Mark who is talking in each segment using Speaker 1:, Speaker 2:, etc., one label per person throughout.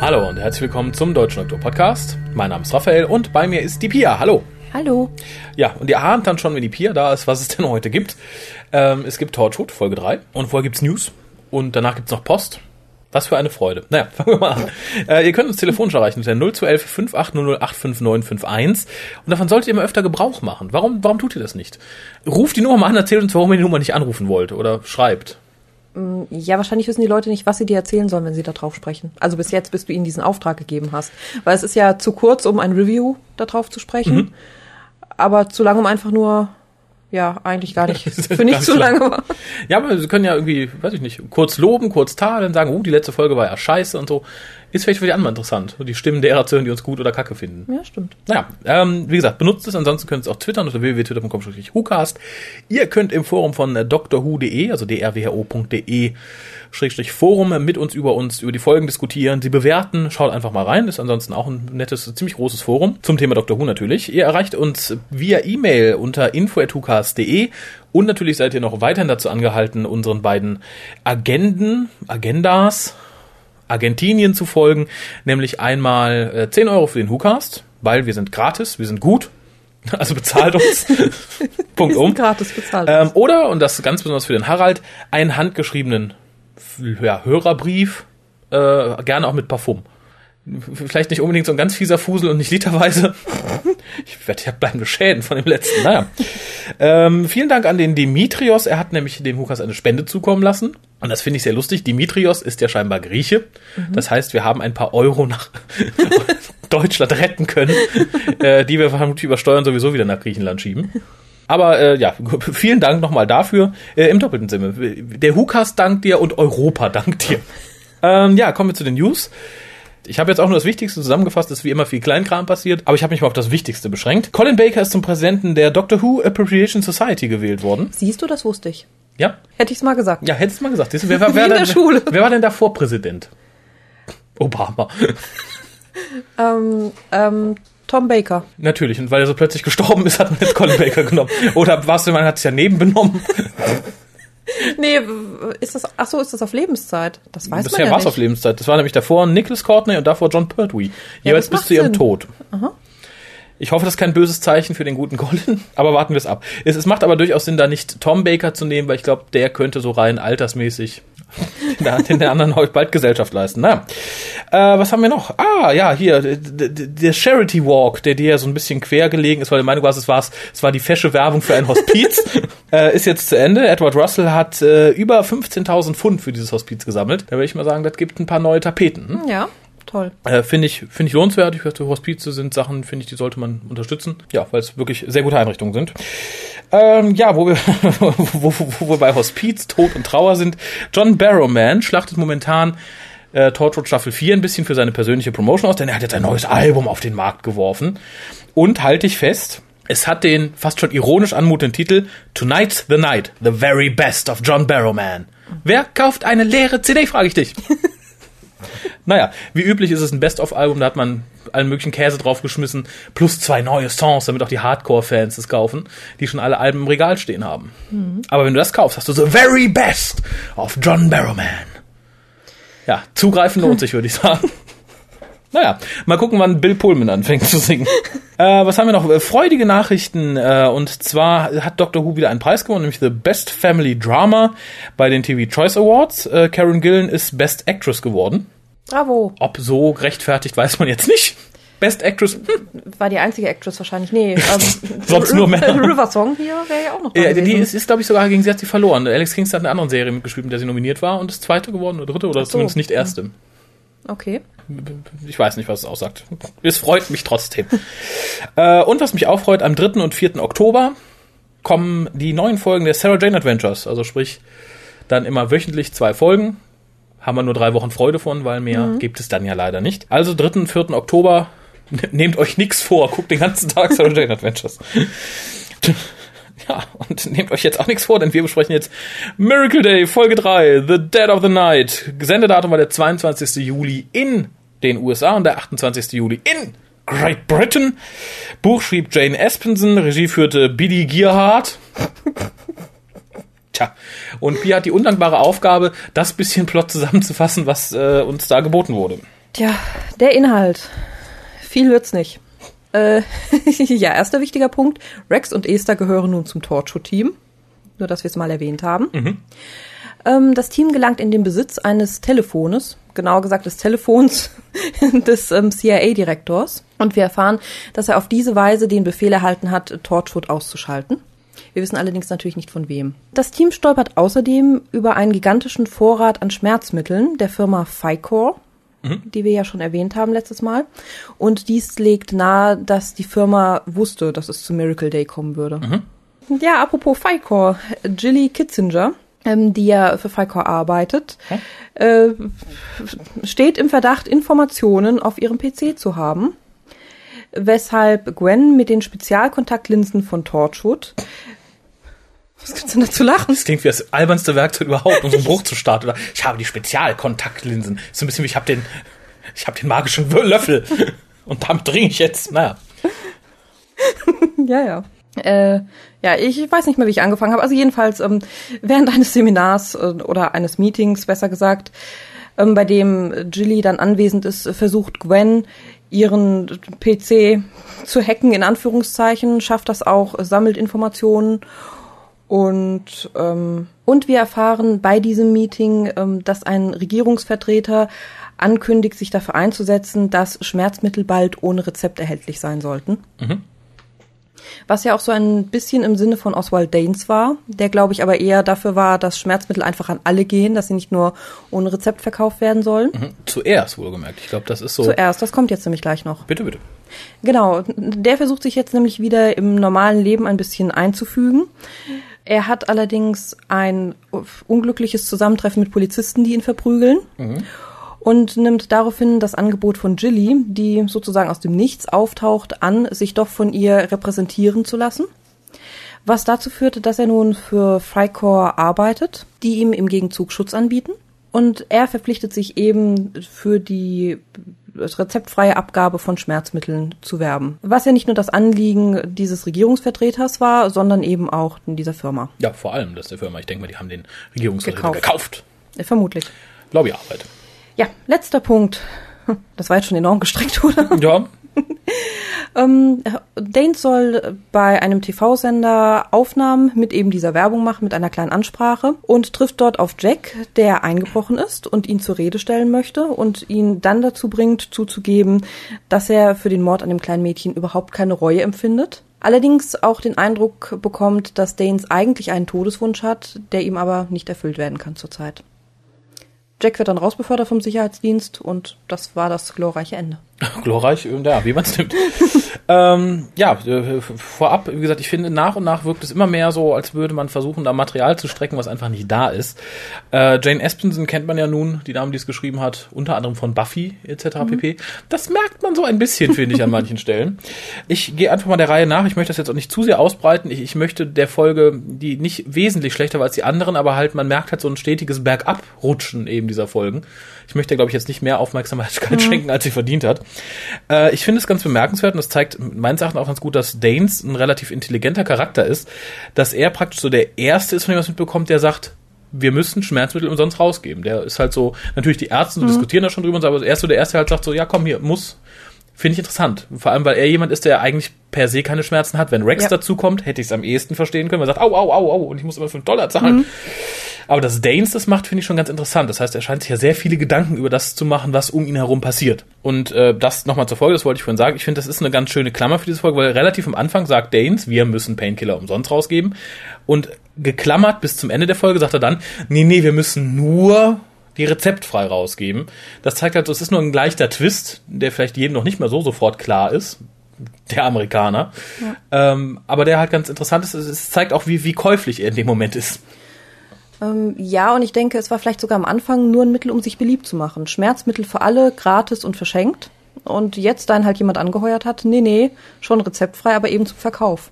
Speaker 1: Hallo und herzlich willkommen zum Deutschen Doktor Podcast. Mein Name ist Raphael und bei mir ist die Pia. Hallo.
Speaker 2: Hallo.
Speaker 1: Ja, und ihr ahnt dann schon, wenn die Pia da ist, was es denn heute gibt. Ähm, es gibt Torchwood, Folge 3. Und vorher gibt's News. Und danach gibt's noch Post. Was für eine Freude. Naja, fangen wir mal an. Äh, ihr könnt uns telefonisch erreichen unter 0211 5800 85951. Und davon solltet ihr mal öfter Gebrauch machen. Warum, warum tut ihr das nicht? Ruft die Nummer mal an, erzählt uns, warum ihr die Nummer nicht anrufen wollt. Oder schreibt.
Speaker 2: Ja, wahrscheinlich wissen die Leute nicht, was sie dir erzählen sollen, wenn sie da drauf sprechen. Also bis jetzt, bis du ihnen diesen Auftrag gegeben hast. Weil es ist ja zu kurz, um ein Review da drauf zu sprechen.
Speaker 1: Mhm.
Speaker 2: Aber zu lang, um einfach nur, ja, eigentlich gar nicht. Für nicht zu lange.
Speaker 1: Ja, aber sie können ja irgendwie, weiß ich nicht, kurz loben, kurz tadeln, sagen, oh, die letzte Folge war ja scheiße und so. Ist vielleicht für die anderen interessant. Die Stimmen derer zu hören, die uns gut oder kacke finden.
Speaker 2: Ja, stimmt.
Speaker 1: Naja, ähm, wie gesagt, benutzt es, ansonsten könnt ihr es auch twittern unter www.twitter.com-whocast. Ihr könnt im Forum von äh, drwho.de, also drwho.de, Schrägstrich Forum mit uns über uns, über die Folgen diskutieren, sie bewerten, schaut einfach mal rein, ist ansonsten auch ein nettes, ziemlich großes Forum zum Thema Dr. Who natürlich. Ihr erreicht uns via E-Mail unter info.whocast.de und natürlich seid ihr noch weiterhin dazu angehalten, unseren beiden Agenden, Agendas, Argentinien zu folgen, nämlich einmal äh, 10 Euro für den WhoCast, weil wir sind gratis, wir sind gut, also bezahlt uns. Punkt um.
Speaker 2: gratis bezahlt.
Speaker 1: Ähm, oder, und das ganz besonders für den Harald, einen handgeschriebenen ja, Hörerbrief, äh, gerne auch mit Parfum. Vielleicht nicht unbedingt so ein ganz fieser Fusel und nicht literweise. Ich werde ja bleibende Schäden von dem letzten. Naja. Ähm, vielen Dank an den Dimitrios. Er hat nämlich dem Hukas eine Spende zukommen lassen. Und das finde ich sehr lustig. Dimitrios ist ja scheinbar Grieche. Das heißt, wir haben ein paar Euro nach Deutschland retten können, äh, die wir vermutlich über Steuern sowieso wieder nach Griechenland schieben. Aber äh, ja, vielen Dank nochmal dafür. Äh, Im doppelten Sinne. Der Hukas dankt dir und Europa dankt dir. Ähm, ja, kommen wir zu den News. Ich habe jetzt auch nur das Wichtigste zusammengefasst, es ist wie immer viel Kleinkram passiert, aber ich habe mich mal auf das Wichtigste beschränkt. Colin Baker ist zum Präsidenten der Doctor Who Appropriation Society gewählt worden.
Speaker 2: Siehst du, das wusste ich.
Speaker 1: Ja,
Speaker 2: Hätte ich's mal gesagt.
Speaker 1: ja, hättest du mal gesagt. Siehst du, Wer, wer,
Speaker 2: in der
Speaker 1: denn-
Speaker 2: Schule.
Speaker 1: wer war denn davor Präsident? Obama.
Speaker 2: Ähm, ähm, Tom Baker.
Speaker 1: Natürlich, und weil er so plötzlich gestorben ist, hat man jetzt Colin Baker genommen. Oder was, man hat es ja nebenbenommen.
Speaker 2: Nee, ist das, ach so, ist das auf Lebenszeit? Das weiß
Speaker 1: Bisher
Speaker 2: man ja
Speaker 1: war es auf Lebenszeit. Das war nämlich davor Nicholas Courtney und davor John Pertwee. Jeweils
Speaker 2: das
Speaker 1: bis zu ihrem
Speaker 2: Sinn.
Speaker 1: Tod.
Speaker 2: Aha.
Speaker 1: Ich hoffe, das ist kein böses Zeichen für den guten Colin, aber warten wir es ab. Es, es macht aber durchaus Sinn, da nicht Tom Baker zu nehmen, weil ich glaube, der könnte so rein altersmäßig den, den anderen heute bald Gesellschaft leisten. Naja. Äh, was haben wir noch? Ah, ja, hier, der Charity Walk, der dir ja so ein bisschen quer gelegen ist, weil der Meinung war, es war's, es war die fesche Werbung für ein Hospiz, äh, ist jetzt zu Ende. Edward Russell hat äh, über 15.000 Pfund für dieses Hospiz gesammelt. Da würde ich mal sagen, das gibt ein paar neue Tapeten. Hm?
Speaker 2: Ja, toll.
Speaker 1: Äh, finde ich, finde ich lohnenswert. Ich finde, Hospize sind Sachen, finde ich, die sollte man unterstützen. Ja, weil es wirklich sehr gute Einrichtungen sind. Ähm, ja, wo wir, wo, wo, wo wir bei Hospiz, Tod und Trauer sind. John Barrowman schlachtet momentan äh, Torchwood Staffel 4 ein bisschen für seine persönliche Promotion aus, denn er hat jetzt ein neues Album auf den Markt geworfen. Und halte ich fest, es hat den fast schon ironisch anmutenden Titel Tonight's the Night, the very best of John Barrowman. Wer kauft eine leere CD, frage ich dich. Naja, wie üblich ist es ein Best-of-Album, da hat man allen möglichen Käse draufgeschmissen, plus zwei neue Songs, damit auch die Hardcore-Fans es kaufen, die schon alle Alben im Regal stehen haben. Aber wenn du das kaufst, hast du The Very Best of John Barrowman. Ja, zugreifen lohnt sich, würde ich sagen. Naja, mal gucken, wann Bill Pullman anfängt zu singen. äh, was haben wir noch? Äh, Freudige Nachrichten. Äh, und zwar hat Doctor Who wieder einen Preis gewonnen, nämlich The Best Family Drama bei den TV Choice Awards. Äh, Karen Gillan ist Best Actress geworden.
Speaker 2: Bravo.
Speaker 1: Ob so gerechtfertigt, weiß man jetzt nicht. Best Actress, hm,
Speaker 2: War die einzige Actress wahrscheinlich. Nee. Ähm,
Speaker 1: Sonst nur Männer.
Speaker 2: River Song hier wäre ja auch noch da
Speaker 1: äh, die
Speaker 2: gewesen.
Speaker 1: ist, ist glaube ich, sogar gegen sie hat sie verloren. Alex Kingston hat eine andere Serie mitgeschrieben, in der sie nominiert war und ist zweite geworden oder dritte oder
Speaker 2: so.
Speaker 1: zumindest nicht erste.
Speaker 2: Okay.
Speaker 1: Ich weiß nicht, was es aussagt. Es freut mich trotzdem. äh, und was mich auch freut, am 3. und 4. Oktober kommen die neuen Folgen der Sarah Jane Adventures. Also sprich, dann immer wöchentlich zwei Folgen. Haben wir nur drei Wochen Freude von, weil mehr gibt es dann ja leider nicht. Also 3. und 4. Oktober, nehmt euch nichts vor, guckt den ganzen Tag Sarah Adventures. Ja, und nehmt euch jetzt auch nichts vor, denn wir besprechen jetzt Miracle Day, Folge 3, The Dead of the Night. Sendedatum war der 22. Juli in den USA und der 28. Juli in Great Britain. Buch schrieb Jane Espenson, Regie führte Billy Gearhart. Tja, und Pia hat die undankbare Aufgabe, das bisschen Plot zusammenzufassen, was äh, uns da geboten wurde.
Speaker 2: Tja, der Inhalt. Viel wird's nicht. Äh, ja, erster wichtiger Punkt. Rex und Esther gehören nun zum Torture-Team. Nur, dass wir es mal erwähnt haben.
Speaker 1: Mhm.
Speaker 2: Ähm, das Team gelangt in den Besitz eines Telefones, genauer gesagt des Telefons des ähm, CIA-Direktors. Und wir erfahren, dass er auf diese Weise den Befehl erhalten hat, Torchwood auszuschalten. Wir wissen allerdings natürlich nicht von wem. Das Team stolpert außerdem über einen gigantischen Vorrat an Schmerzmitteln der Firma Ficor, die wir ja schon erwähnt haben letztes Mal. Und dies legt nahe, dass die Firma wusste, dass es zu Miracle Day kommen würde. Ja, apropos Ficor, Jilly Kitzinger, ähm, die ja für Ficor arbeitet, äh, steht im Verdacht, Informationen auf ihrem PC zu haben. Weshalb Gwen mit den Spezialkontaktlinsen von Torchwood was gibt's denn da zu lachen?
Speaker 1: Das klingt wie das albernste Werkzeug überhaupt, um so einen Bruch zu starten. Oder ich habe die Spezialkontaktlinsen. So ein bisschen wie ich habe den, ich habe den magischen Löffel und damit dringe ich jetzt. Naja.
Speaker 2: Ja, ja. Äh, ja, ich weiß nicht mehr, wie ich angefangen habe. Also jedenfalls ähm, während eines Seminars äh, oder eines Meetings, besser gesagt, ähm, bei dem Jilly dann anwesend ist, versucht Gwen ihren PC zu hacken, in Anführungszeichen, schafft das auch, sammelt Informationen und, ähm, und wir erfahren bei diesem Meeting, ähm, dass ein Regierungsvertreter ankündigt, sich dafür einzusetzen, dass Schmerzmittel bald ohne Rezept erhältlich sein sollten. Was ja auch so ein bisschen im Sinne von Oswald Danes war, der glaube ich aber eher dafür war, dass Schmerzmittel einfach an alle gehen, dass sie nicht nur ohne Rezept verkauft werden sollen.
Speaker 1: Mhm. Zuerst wohlgemerkt. Ich glaube, das ist so.
Speaker 2: Zuerst, das kommt jetzt nämlich gleich noch.
Speaker 1: Bitte, bitte.
Speaker 2: Genau, der versucht sich jetzt nämlich wieder im normalen Leben ein bisschen einzufügen. Er hat allerdings ein unglückliches Zusammentreffen mit Polizisten, die ihn verprügeln. Und nimmt daraufhin das Angebot von Jilly, die sozusagen aus dem Nichts auftaucht, an, sich doch von ihr repräsentieren zu lassen. Was dazu führte, dass er nun für Freikorps arbeitet, die ihm im Gegenzug Schutz anbieten. Und er verpflichtet sich eben für die rezeptfreie Abgabe von Schmerzmitteln zu werben. Was ja nicht nur das Anliegen dieses Regierungsvertreters war, sondern eben auch dieser Firma.
Speaker 1: Ja, vor allem das der Firma. Ich denke mal, die haben den Regierungsvertreter
Speaker 2: Gekauft.
Speaker 1: gekauft.
Speaker 2: Äh, Vermutlich.
Speaker 1: Lobbyarbeit.
Speaker 2: Ja, letzter Punkt. Das war jetzt schon enorm gestreckt, oder?
Speaker 1: Ja,
Speaker 2: Ähm, Dane soll bei einem TV-Sender Aufnahmen mit eben dieser Werbung machen, mit einer kleinen Ansprache und trifft dort auf Jack, der eingebrochen ist und ihn zur Rede stellen möchte und ihn dann dazu bringt, zuzugeben, dass er für den Mord an dem kleinen Mädchen überhaupt keine Reue empfindet. Allerdings auch den Eindruck bekommt, dass Danes eigentlich einen Todeswunsch hat, der ihm aber nicht erfüllt werden kann zurzeit. Jack wird dann rausbefördert vom Sicherheitsdienst und das war das glorreiche Ende.
Speaker 1: glorreich, äh, ja, wie man es nimmt. ähm, ja, äh, vorab, wie gesagt, ich finde, nach und nach wirkt es immer mehr so, als würde man versuchen, da Material zu strecken, was einfach nicht da ist. Äh, Jane Espenson kennt man ja nun, die Dame, die es geschrieben hat, unter anderem von Buffy etc. pp. Das merkt man so ein bisschen, finde ich, an manchen Stellen. Ich gehe einfach mal der Reihe nach. Ich möchte das jetzt auch nicht zu sehr ausbreiten. Ich, ich möchte der Folge, die nicht wesentlich schlechter war als die anderen, aber halt, man merkt halt so ein stetiges Bergabrutschen eben dieser Folgen. Ich möchte, glaube ich, jetzt nicht mehr Aufmerksamkeit schenken, als sie verdient hat. Äh, ich finde es ganz bemerkenswert und das zeigt meines Erachtens auch ganz gut, dass Danes ein relativ intelligenter Charakter ist, dass er praktisch so der Erste ist, von dem man es mitbekommt, der sagt, wir müssen Schmerzmittel umsonst rausgeben. Der ist halt so, natürlich die Ärzte
Speaker 2: Mhm.
Speaker 1: diskutieren da schon drüber und sagen, aber er ist so der Erste, der halt sagt so, ja komm hier, muss. Finde ich interessant. Vor allem, weil er jemand ist, der eigentlich per se keine Schmerzen hat. Wenn Rex
Speaker 2: Ja.
Speaker 1: dazu kommt, hätte ich es am ehesten verstehen können. Man sagt, au, au, au, au, und ich muss immer 5 Dollar zahlen.
Speaker 2: Mhm.
Speaker 1: Aber dass Danes das macht, finde ich schon ganz interessant. Das heißt, er scheint sich ja sehr viele Gedanken über das zu machen, was um ihn herum passiert. Und äh, das nochmal zur Folge, das wollte ich vorhin sagen. Ich finde, das ist eine ganz schöne Klammer für diese Folge, weil relativ am Anfang sagt Danes, wir müssen Painkiller umsonst rausgeben. Und geklammert bis zum Ende der Folge sagt er dann, nee, nee, wir müssen nur die rezeptfrei rausgeben. Das zeigt halt, es ist nur ein leichter Twist, der vielleicht jedem noch nicht mal so sofort klar ist. Der Amerikaner. Ähm, aber der halt ganz interessant ist. Es- zeigt auch, wie, wie käuflich er in dem Moment ist.
Speaker 2: Ähm, ja, und ich denke, es war vielleicht sogar am Anfang nur ein Mittel, um sich beliebt zu machen. Schmerzmittel für alle, gratis und verschenkt. Und jetzt dann halt jemand angeheuert hat, nee, nee, schon rezeptfrei, aber eben zum Verkauf.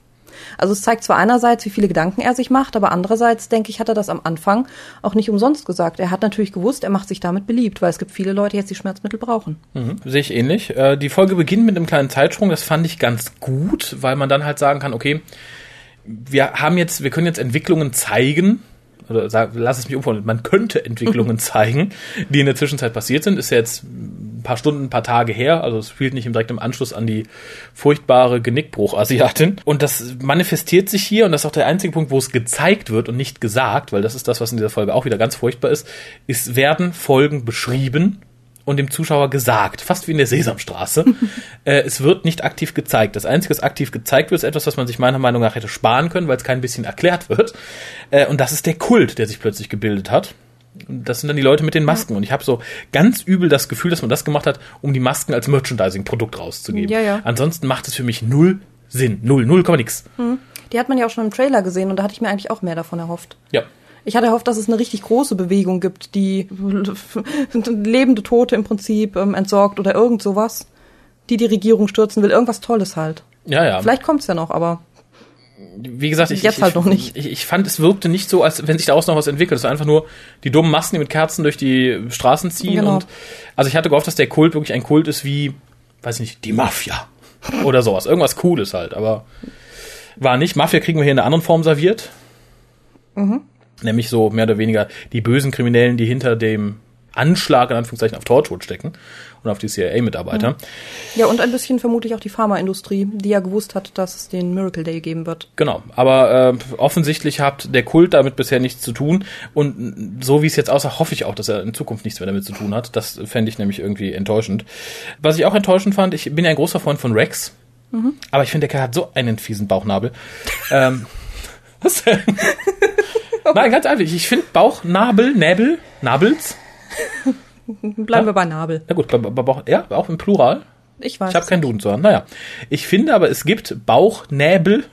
Speaker 2: Also es zeigt zwar einerseits, wie viele Gedanken er sich macht, aber andererseits, denke ich, hat er das am Anfang auch nicht umsonst gesagt. Er hat natürlich gewusst, er macht sich damit beliebt, weil es gibt viele Leute, die jetzt die Schmerzmittel brauchen.
Speaker 1: Mhm. Sehe ich ähnlich. Äh, die Folge beginnt mit einem kleinen Zeitsprung, das fand ich ganz gut, weil man dann halt sagen kann, okay, wir haben jetzt, wir können jetzt Entwicklungen zeigen, oder sag, lass es mich umformulieren, man könnte Entwicklungen zeigen, die in der Zwischenzeit passiert sind. Ist ja jetzt ein paar Stunden, ein paar Tage her, also es spielt nicht im direkten Anschluss an die furchtbare Genickbruch-Asiatin. Und das manifestiert sich hier, und das ist auch der einzige Punkt, wo es gezeigt wird und nicht gesagt, weil das ist das, was in dieser Folge auch wieder ganz furchtbar ist, ist, werden Folgen beschrieben und dem Zuschauer gesagt, fast wie in der Sesamstraße. äh, es wird nicht aktiv gezeigt. Das Einzige, was aktiv gezeigt wird, ist etwas, was man sich meiner Meinung nach hätte sparen können, weil es kein bisschen erklärt wird. Äh, und das ist der Kult, der sich plötzlich gebildet hat. Das sind dann die Leute mit den Masken. Und ich habe so ganz übel das Gefühl, dass man das gemacht hat, um die Masken als Merchandising-Produkt rauszugeben.
Speaker 2: Ja, ja.
Speaker 1: Ansonsten macht es für mich null Sinn. Null, null, Komma nix.
Speaker 2: Hm. Die hat man ja auch schon im Trailer gesehen und da hatte ich mir eigentlich auch mehr davon erhofft.
Speaker 1: Ja.
Speaker 2: Ich hatte erhofft, dass es eine richtig große Bewegung gibt, die lebende Tote im Prinzip ähm, entsorgt oder irgend sowas, die die Regierung stürzen will. Irgendwas Tolles halt.
Speaker 1: Ja, ja.
Speaker 2: Vielleicht kommt's ja noch, aber
Speaker 1: wie gesagt, ich,
Speaker 2: Jetzt
Speaker 1: ich,
Speaker 2: halt noch nicht.
Speaker 1: Ich, ich fand, es wirkte nicht so, als wenn sich daraus noch was entwickelt. Es war einfach nur die dummen Masken, die mit Kerzen durch die Straßen ziehen.
Speaker 2: Genau.
Speaker 1: Und also ich hatte gehofft, dass der Kult wirklich ein Kult ist wie, weiß nicht, die Mafia oder sowas. Irgendwas Cooles halt, aber war nicht. Mafia kriegen wir hier in einer anderen Form serviert.
Speaker 2: Mhm.
Speaker 1: Nämlich so mehr oder weniger die bösen Kriminellen, die hinter dem Anschlag in Anführungszeichen auf Torchwood stecken und auf die CIA-Mitarbeiter.
Speaker 2: ja, und ein bisschen vermutlich auch die Pharmaindustrie, die ja gewusst hat, dass es den Miracle Day geben wird.
Speaker 1: Genau, aber äh, offensichtlich hat der Kult damit bisher nichts zu tun und so wie es jetzt aussah, hoffe ich auch, dass er in Zukunft nichts mehr damit zu tun hat. Das fände ich nämlich irgendwie enttäuschend. Was ich auch enttäuschend fand, ich bin ja ein großer Freund von Rex, aber ich finde, der Kerl hat so einen fiesen Bauchnabel. ähm, was denn? Nein, ganz einfach. Ich finde Bauchnabel, Näbel, Nabels.
Speaker 2: Bleiben wir bei Nabel.
Speaker 1: Na gut, bei, bei Bauch, ja, auch im Plural.
Speaker 2: Ich weiß.
Speaker 1: Ich habe keinen Duden zu haben. Naja, ich finde aber, es gibt Bauchnäbel,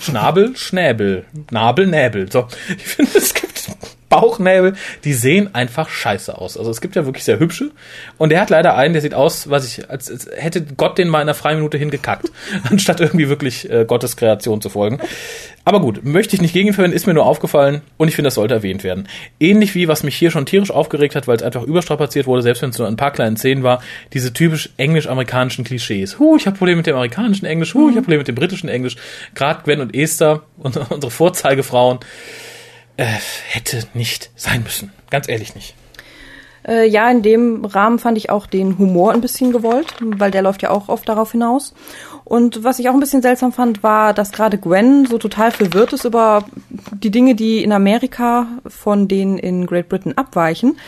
Speaker 1: Schnabel, Schnäbel, Nabel, Näbel. So, ich finde, es gibt Bauchnäbel, die sehen einfach scheiße aus. Also es gibt ja wirklich sehr hübsche. Und er hat leider einen, der sieht aus, was ich, als, als hätte Gott den mal in einer freien Minute hingekackt, anstatt irgendwie wirklich äh, Gottes Kreation zu folgen. Aber gut, möchte ich nicht gegen ihn verwenden, ist mir nur aufgefallen und ich finde, das sollte erwähnt werden. Ähnlich wie, was mich hier schon tierisch aufgeregt hat, weil es einfach überstrapaziert wurde, selbst wenn es nur ein paar kleinen Szenen war, diese typisch englisch-amerikanischen Klischees. Huh, ich habe Probleme mit dem amerikanischen Englisch, huh, ich habe Probleme mit dem britischen Englisch. Gerade Gwen und Esther, unsere Vorzeigefrauen, äh, hätte nicht sein müssen. Ganz ehrlich nicht.
Speaker 2: Äh, ja, in dem Rahmen fand ich auch den Humor ein bisschen gewollt, weil der läuft ja auch oft darauf hinaus. Und was ich auch ein bisschen seltsam fand, war, dass gerade Gwen so total verwirrt ist über die Dinge, die in Amerika von denen in Great Britain abweichen.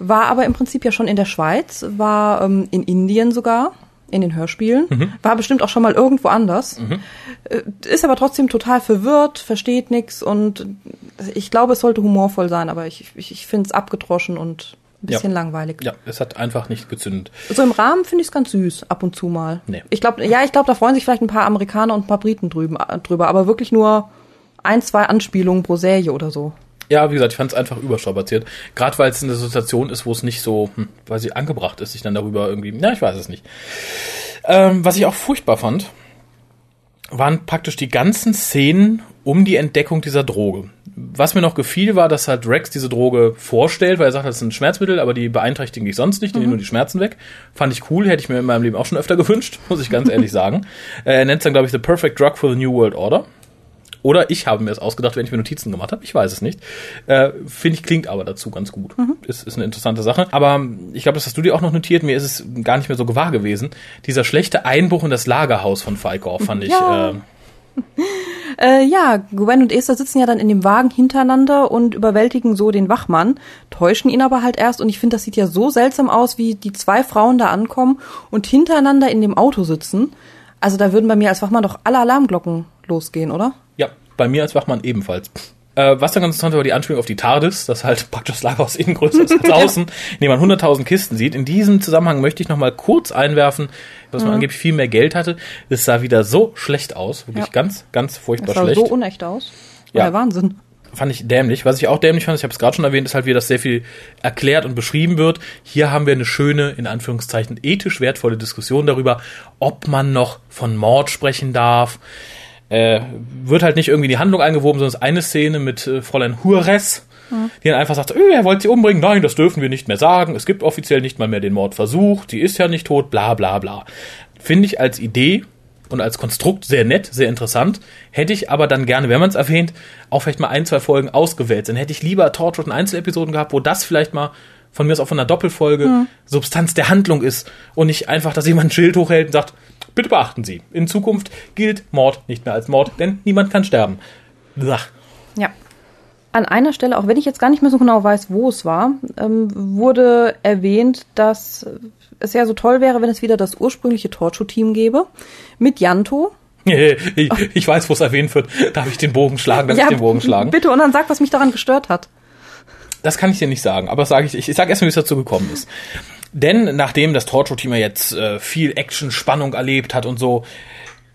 Speaker 2: War aber im Prinzip ja schon in der Schweiz, war ähm, in Indien sogar, in den Hörspielen, war bestimmt auch schon mal irgendwo anders. Äh, Ist aber trotzdem total verwirrt, versteht nix und ich glaube, es sollte humorvoll sein, aber ich, ich, ich finde es abgedroschen und ein bisschen
Speaker 1: Ja.
Speaker 2: langweilig.
Speaker 1: Ja, es hat einfach nicht gezündet.
Speaker 2: So im Rahmen finde ich es ganz süß, ab und zu mal.
Speaker 1: Nee.
Speaker 2: Ich glaube, ja, ich glaube, da freuen sich vielleicht ein paar Amerikaner und ein paar Briten drüben, äh, drüber, aber wirklich nur ein, zwei Anspielungen pro Serie oder so.
Speaker 1: Ja, wie gesagt, ich fand es einfach überstrapaziert. Gerade weil es in der Situation ist, wo es nicht so, hm, weil sie angebracht ist, sich dann darüber irgendwie, na, ich weiß es nicht. Ähm, was ich auch furchtbar fand, waren praktisch die ganzen Szenen um die Entdeckung dieser Droge. Was mir noch gefiel, war, dass halt Rex diese Droge vorstellt, weil er sagt, das ist ein Schmerzmittel, aber die beeinträchtigen dich sonst nicht, die nehmen nur die Schmerzen weg. Fand ich cool, hätte ich mir in meinem Leben auch schon öfter gewünscht, muss ich ganz ehrlich sagen. Äh, Er nennt es dann, glaube ich, The Perfect Drug for the New World Order. Oder ich habe mir es ausgedacht, wenn ich mir Notizen gemacht habe. Ich weiß es nicht. Äh, Finde ich, klingt aber dazu ganz gut. Ist, ist eine interessante Sache. Aber ähm, ich glaube, das hast du dir auch noch notiert. Mir ist es gar nicht mehr so gewahr gewesen. Dieser schlechte Einbruch in das Lagerhaus von Feikor fand ich.
Speaker 2: Ja.
Speaker 1: Äh,
Speaker 2: Äh, ja, Gwen und Esther sitzen ja dann in dem Wagen hintereinander und überwältigen so den Wachmann, täuschen ihn aber halt erst und ich finde, das sieht ja so seltsam aus, wie die zwei Frauen da ankommen und hintereinander in dem Auto sitzen. Also da würden bei mir als Wachmann doch alle Alarmglocken losgehen, oder?
Speaker 1: Bei mir als Wachmann ebenfalls. Äh, was dann ganz interessant war, die Anspielung auf die TARDIS, das halt praktisch das Lagerhaus innen größer ist als außen, in dem man 100.000 Kisten sieht. In diesem Zusammenhang möchte ich noch mal kurz einwerfen, dass man angeblich viel mehr Geld hatte. Es sah wieder so schlecht aus, wirklich
Speaker 2: Ja.
Speaker 1: ganz, ganz furchtbar
Speaker 2: Das sah
Speaker 1: schlecht.
Speaker 2: so unecht aus.
Speaker 1: Ja.
Speaker 2: Ja. Wahnsinn.
Speaker 1: fand ich dämlich. Was ich auch dämlich fand, ich habe es gerade schon erwähnt, ist halt wieder, dass sehr viel erklärt und beschrieben wird. Hier haben wir eine schöne, in Anführungszeichen, ethisch wertvolle Diskussion darüber, ob man noch von Mord sprechen darf. Äh, wird halt nicht irgendwie in die Handlung eingewoben, sondern es ist eine Szene mit äh, Fräulein Hures, die dann einfach sagt, öh, er wollte sie umbringen, nein, das dürfen wir nicht mehr sagen, es gibt offiziell nicht mal mehr den Mordversuch, sie ist ja nicht tot, bla bla bla. Finde ich als Idee und als Konstrukt sehr nett, sehr interessant. Hätte ich aber dann gerne, wenn man es erwähnt, auch vielleicht mal ein, zwei Folgen ausgewählt. Dann hätte ich lieber Torchwood in Einzelepisoden gehabt, wo das vielleicht mal von mir aus auch von einer Doppelfolge Substanz der Handlung ist und nicht einfach, dass jemand ein Schild hochhält und sagt, bitte beachten Sie, in Zukunft gilt Mord nicht mehr als Mord, denn niemand kann sterben. Blah.
Speaker 2: Ja. An einer Stelle, auch wenn ich jetzt gar nicht mehr so genau weiß, wo es war, ähm, wurde erwähnt, dass es ja so toll wäre, wenn es wieder das ursprüngliche Torture-Team gäbe. Mit Janto.
Speaker 1: Ich, ich weiß, wo es erwähnt wird. Darf ich den Bogen schlagen? Darf ich den Bogen schlagen?
Speaker 2: bitte und dann sag, was mich daran gestört hat.
Speaker 1: Das kann ich dir nicht sagen, aber sage ich, ich, ich sage erstmal, wie es dazu gekommen ist. Denn nachdem das Torture-Team ja jetzt äh, viel Action, Spannung erlebt hat und so,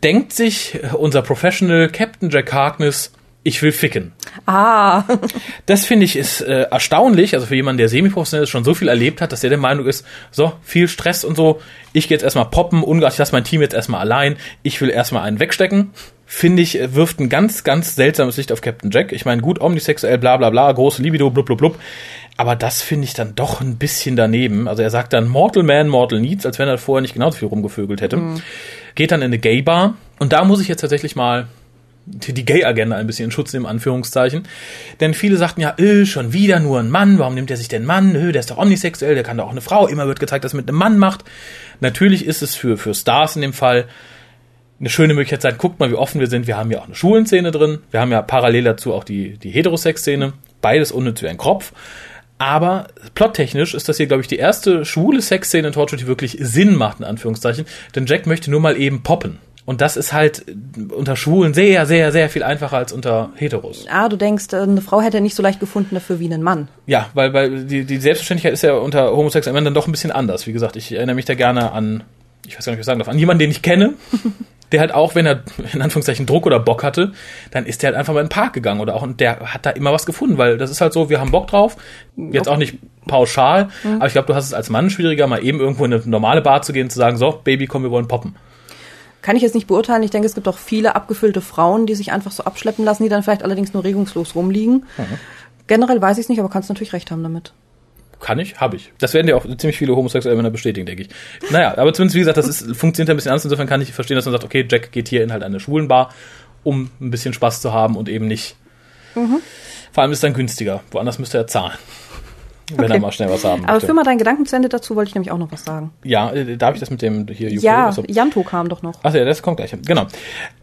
Speaker 1: denkt sich äh, unser Professional Captain Jack Harkness, ich will ficken.
Speaker 2: Ah,
Speaker 1: Das finde ich ist äh, erstaunlich, also für jemanden, der semi-professionell ist, schon so viel erlebt hat, dass der der Meinung ist, so, viel Stress und so, ich gehe jetzt erstmal poppen, ungeachtet, ich lasse mein Team jetzt erstmal allein, ich will erstmal einen wegstecken. Finde ich, äh, wirft ein ganz, ganz seltsames Licht auf Captain Jack. Ich meine, gut, omnisexuell, bla bla bla, große Libido, blub blub blub. Aber das finde ich dann doch ein bisschen daneben. Also er sagt dann Mortal Man, Mortal Needs, als wenn er vorher nicht genauso viel rumgevögelt hätte. Geht dann in eine Gay-Bar. Und da muss ich jetzt tatsächlich mal die die Gay-Agenda ein bisschen in Schutz nehmen, Anführungszeichen. Denn viele sagten ja, öh, schon wieder nur ein Mann, warum nimmt er sich denn Mann? Öh, der ist doch omnisexuell, der kann doch auch eine Frau. Immer wird gezeigt, dass er mit einem Mann macht. Natürlich ist es für, für Stars in dem Fall eine schöne Möglichkeit sein, guckt mal, wie offen wir sind. Wir haben ja auch eine Schulenszene drin. Wir haben ja parallel dazu auch die, die Heterosex-Szene. Beides unnütz wie ein Kropf. Aber plottechnisch ist das hier, glaube ich, die erste schwule Sexszene in Torture, die wirklich Sinn macht, in Anführungszeichen. Denn Jack möchte nur mal eben poppen. Und das ist halt unter Schwulen sehr, sehr, sehr viel einfacher als unter Heteros.
Speaker 2: ah, du denkst, äh, eine Frau hätte nicht so leicht gefunden dafür wie einen Mann.
Speaker 1: Ja, weil, weil die, die Selbstverständlichkeit ist ja unter homosexuellen Männern dann doch ein bisschen anders. Wie gesagt, ich erinnere mich da gerne an, ich weiß gar nicht, was ich sagen darf, an jemanden, den ich kenne, der halt auch, wenn er in Anführungszeichen Druck oder Bock hatte, dann ist der halt einfach mal in den Park gegangen oder auch, und der hat da immer was gefunden, weil das ist halt so, wir haben Bock drauf, jetzt auch nicht pauschal, aber ich glaube, du hast es als Mann schwieriger, mal eben irgendwo in eine normale Bar zu gehen und zu sagen, so, Baby, komm, wir wollen poppen.
Speaker 2: Kann ich jetzt nicht beurteilen. Ich denke, es gibt auch viele abgefüllte Frauen, die sich einfach so abschleppen lassen, die dann vielleicht allerdings nur regungslos rumliegen. Generell weiß ich es nicht, aber kannst natürlich recht haben damit.
Speaker 1: Kann ich? Habe ich. Das werden ja auch ziemlich viele homosexuelle Männer bestätigen, denke ich. Naja, aber zumindest, wie gesagt, das ist, funktioniert ein bisschen anders. Insofern kann ich verstehen, dass man sagt, okay, Jack geht hier in halt eine Schwulenbar, um ein bisschen Spaß zu haben und eben nicht. Vor allem ist es dann günstiger. Woanders müsste er zahlen. Wenn
Speaker 2: Okay.
Speaker 1: er mal schnell was haben
Speaker 2: Aber
Speaker 1: möchte.
Speaker 2: führ mal deinen Gedanken zu Ende dazu, wollte ich nämlich auch noch was sagen.
Speaker 1: Ja, äh, darf ich das mit dem hier
Speaker 2: Ja,
Speaker 1: Achso.
Speaker 2: Janto kam doch noch.
Speaker 1: Ach ja, das kommt gleich. Genau.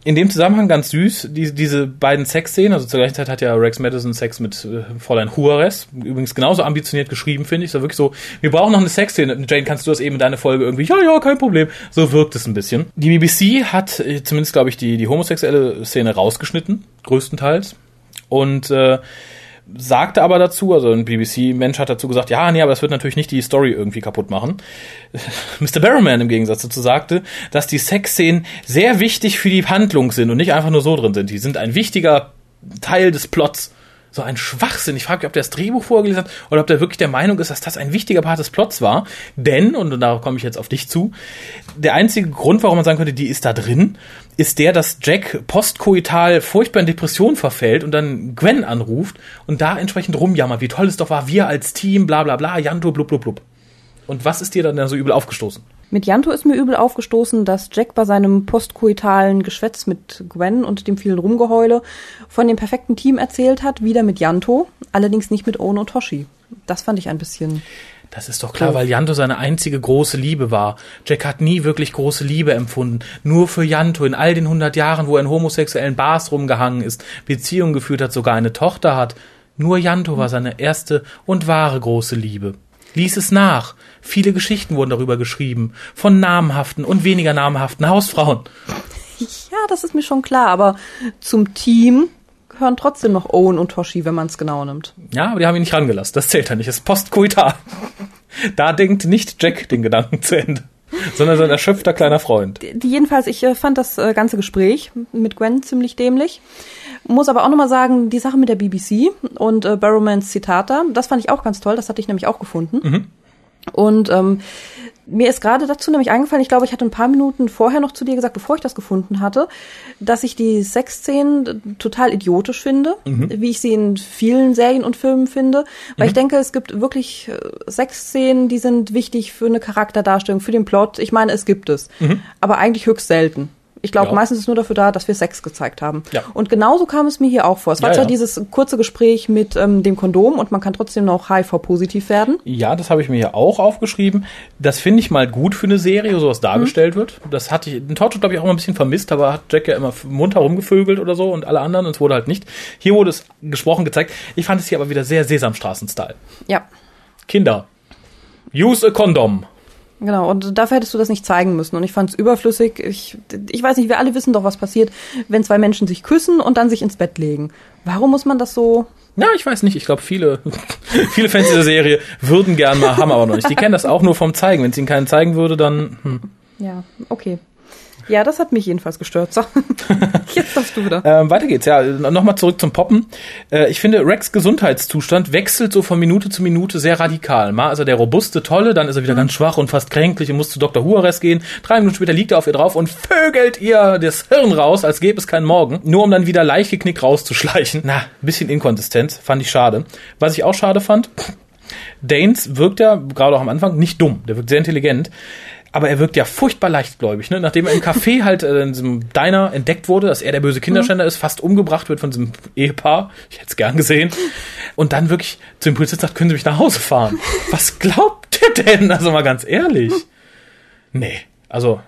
Speaker 1: In dem Zusammenhang ganz süß, die, diese beiden Sexszenen, also zur gleichen Zeit hat ja Rex Madison Sex mit äh, Fräulein Juarez, übrigens genauso ambitioniert geschrieben, finde ich. So wirklich so, wir brauchen noch eine Sexszene. Jane, kannst du das eben in deiner Folge irgendwie? Ja, ja, kein Problem. So wirkt es ein bisschen. Die BBC hat äh, zumindest, glaube ich, die, die homosexuelle Szene rausgeschnitten, größtenteils. Und äh, sagte aber dazu, also ein BBC-Mensch hat dazu gesagt, ja, nee, aber das wird natürlich nicht die Story irgendwie kaputt machen. Mr. Barrowman im Gegensatz dazu sagte, dass die Sexszenen sehr wichtig für die Handlung sind und nicht einfach nur so drin sind. Die sind ein wichtiger Teil des Plots. So ein Schwachsinn. Ich frage mich, ob der das Drehbuch vorgelesen hat oder ob der wirklich der Meinung ist, dass das ein wichtiger Part des Plots war. Denn, und darauf komme ich jetzt auf dich zu, der einzige Grund, warum man sagen könnte, die ist da drin, ist der, dass Jack postkoital furchtbar in Depression verfällt und dann Gwen anruft und da entsprechend rumjammert, wie toll es doch war, wir als Team, bla bla bla, Janto, blub blub blub. Und was ist dir dann da so übel aufgestoßen?
Speaker 2: Mit Janto ist mir übel aufgestoßen, dass Jack bei seinem postkoitalen Geschwätz mit Gwen und dem vielen Rumgeheule von dem perfekten Team erzählt hat, wieder mit Janto, allerdings nicht mit Ono Toshi. Das fand ich ein bisschen.
Speaker 1: Das ist doch klar, weil Janto seine einzige große Liebe war. Jack hat nie wirklich große Liebe empfunden. Nur für Janto in all den hundert Jahren, wo er in homosexuellen Bars rumgehangen ist, Beziehungen geführt hat, sogar eine Tochter hat. Nur Janto war seine erste und wahre große Liebe. Lies es nach. Viele Geschichten wurden darüber geschrieben. Von namhaften und weniger namhaften Hausfrauen.
Speaker 2: Ja, das ist mir schon klar, aber zum Team gehören trotzdem noch Owen und Toshi, wenn man es genau nimmt.
Speaker 1: Ja, aber die haben ihn nicht rangelassen. Das zählt ja nicht. Das ist postkoital. Da denkt nicht Jack den Gedanken zu Ende, sondern sein erschöpfter kleiner Freund.
Speaker 2: Die, jedenfalls, ich äh, fand das äh, ganze Gespräch mit Gwen ziemlich dämlich. Muss aber auch nochmal sagen, die Sache mit der BBC und äh, Barrowmans Zitat da, das fand ich auch ganz toll, das hatte ich nämlich auch gefunden. Und ähm, mir ist gerade dazu nämlich eingefallen, ich glaube, ich hatte ein paar Minuten vorher noch zu dir gesagt, bevor ich das gefunden hatte, dass ich die Sexszenen total idiotisch finde, wie ich sie in vielen Serien und Filmen finde. Weil ich denke, es gibt wirklich äh, Sexszenen, die sind wichtig für eine Charakterdarstellung, für den Plot. Ich meine, es gibt es. Aber eigentlich höchst selten. Ich glaube,
Speaker 1: Ja.
Speaker 2: meistens ist es nur dafür da, dass wir Sex gezeigt haben.
Speaker 1: Ja.
Speaker 2: Und genauso kam es mir hier auch vor. Es war
Speaker 1: Ja,
Speaker 2: zwar dieses kurze Gespräch mit ähm, dem Kondom und man kann trotzdem noch HIV-positiv werden.
Speaker 1: Ja, das habe ich mir hier auch aufgeschrieben. Das finde ich mal gut für eine Serie, sowas dargestellt wird. Das hatte ich, den Torchwood glaube ich auch immer ein bisschen vermisst, aber hat Jack ja immer munter rumgevögelt oder so und alle anderen und es wurde halt nicht. Hier wurde es gesprochen gezeigt. Ich fand es hier aber wieder sehr Sesamstraßen-Style.
Speaker 2: Ja.
Speaker 1: Kinder, use a condom.
Speaker 2: Genau, und dafür hättest du das nicht zeigen müssen. Und ich fand es überflüssig. Ich, ich weiß nicht, wir alle wissen doch, was passiert, wenn zwei Menschen sich küssen und dann sich ins Bett legen. Warum muss man das so?
Speaker 1: Ja, ich weiß nicht. Ich glaube, viele, viele Fans dieser Serie würden gern mal, haben aber noch nicht. Die kennen das auch nur vom Zeigen. Wenn es ihnen keinen zeigen würde, dann. Hm.
Speaker 2: Ja, okay. Ja, das hat mich jedenfalls gestört. So. Jetzt darfst du wieder.
Speaker 1: Ähm, weiter geht's, ja. Nochmal zurück zum Poppen. Äh, ich finde, Rex Gesundheitszustand wechselt so von Minute zu Minute sehr radikal. Mal ist er der robuste, tolle, dann ist er wieder ganz schwach und fast kränklich und muss zu Dr. Huares gehen. Drei Minuten später liegt er auf ihr drauf und vögelt ihr das Hirn raus, als gäbe es keinen Morgen. Nur um dann wieder leicht geknickt rauszuschleichen. Na, ein bisschen inkonsistent. Fand ich schade. Was ich auch schade fand, Danes wirkt ja, gerade auch am Anfang, nicht dumm. Der wirkt sehr intelligent. Aber er wirkt ja furchtbar leichtgläubig, ne? Nachdem er im Café halt äh, in diesem Diner entdeckt wurde, dass er der böse Kinderschänder ist, fast umgebracht wird von diesem Ehepaar. Ich hätte es gern gesehen. Und dann wirklich zu dem Polizisten sagt, können Sie mich nach Hause fahren? Was glaubt ihr denn? Also mal ganz ehrlich. Nee, also,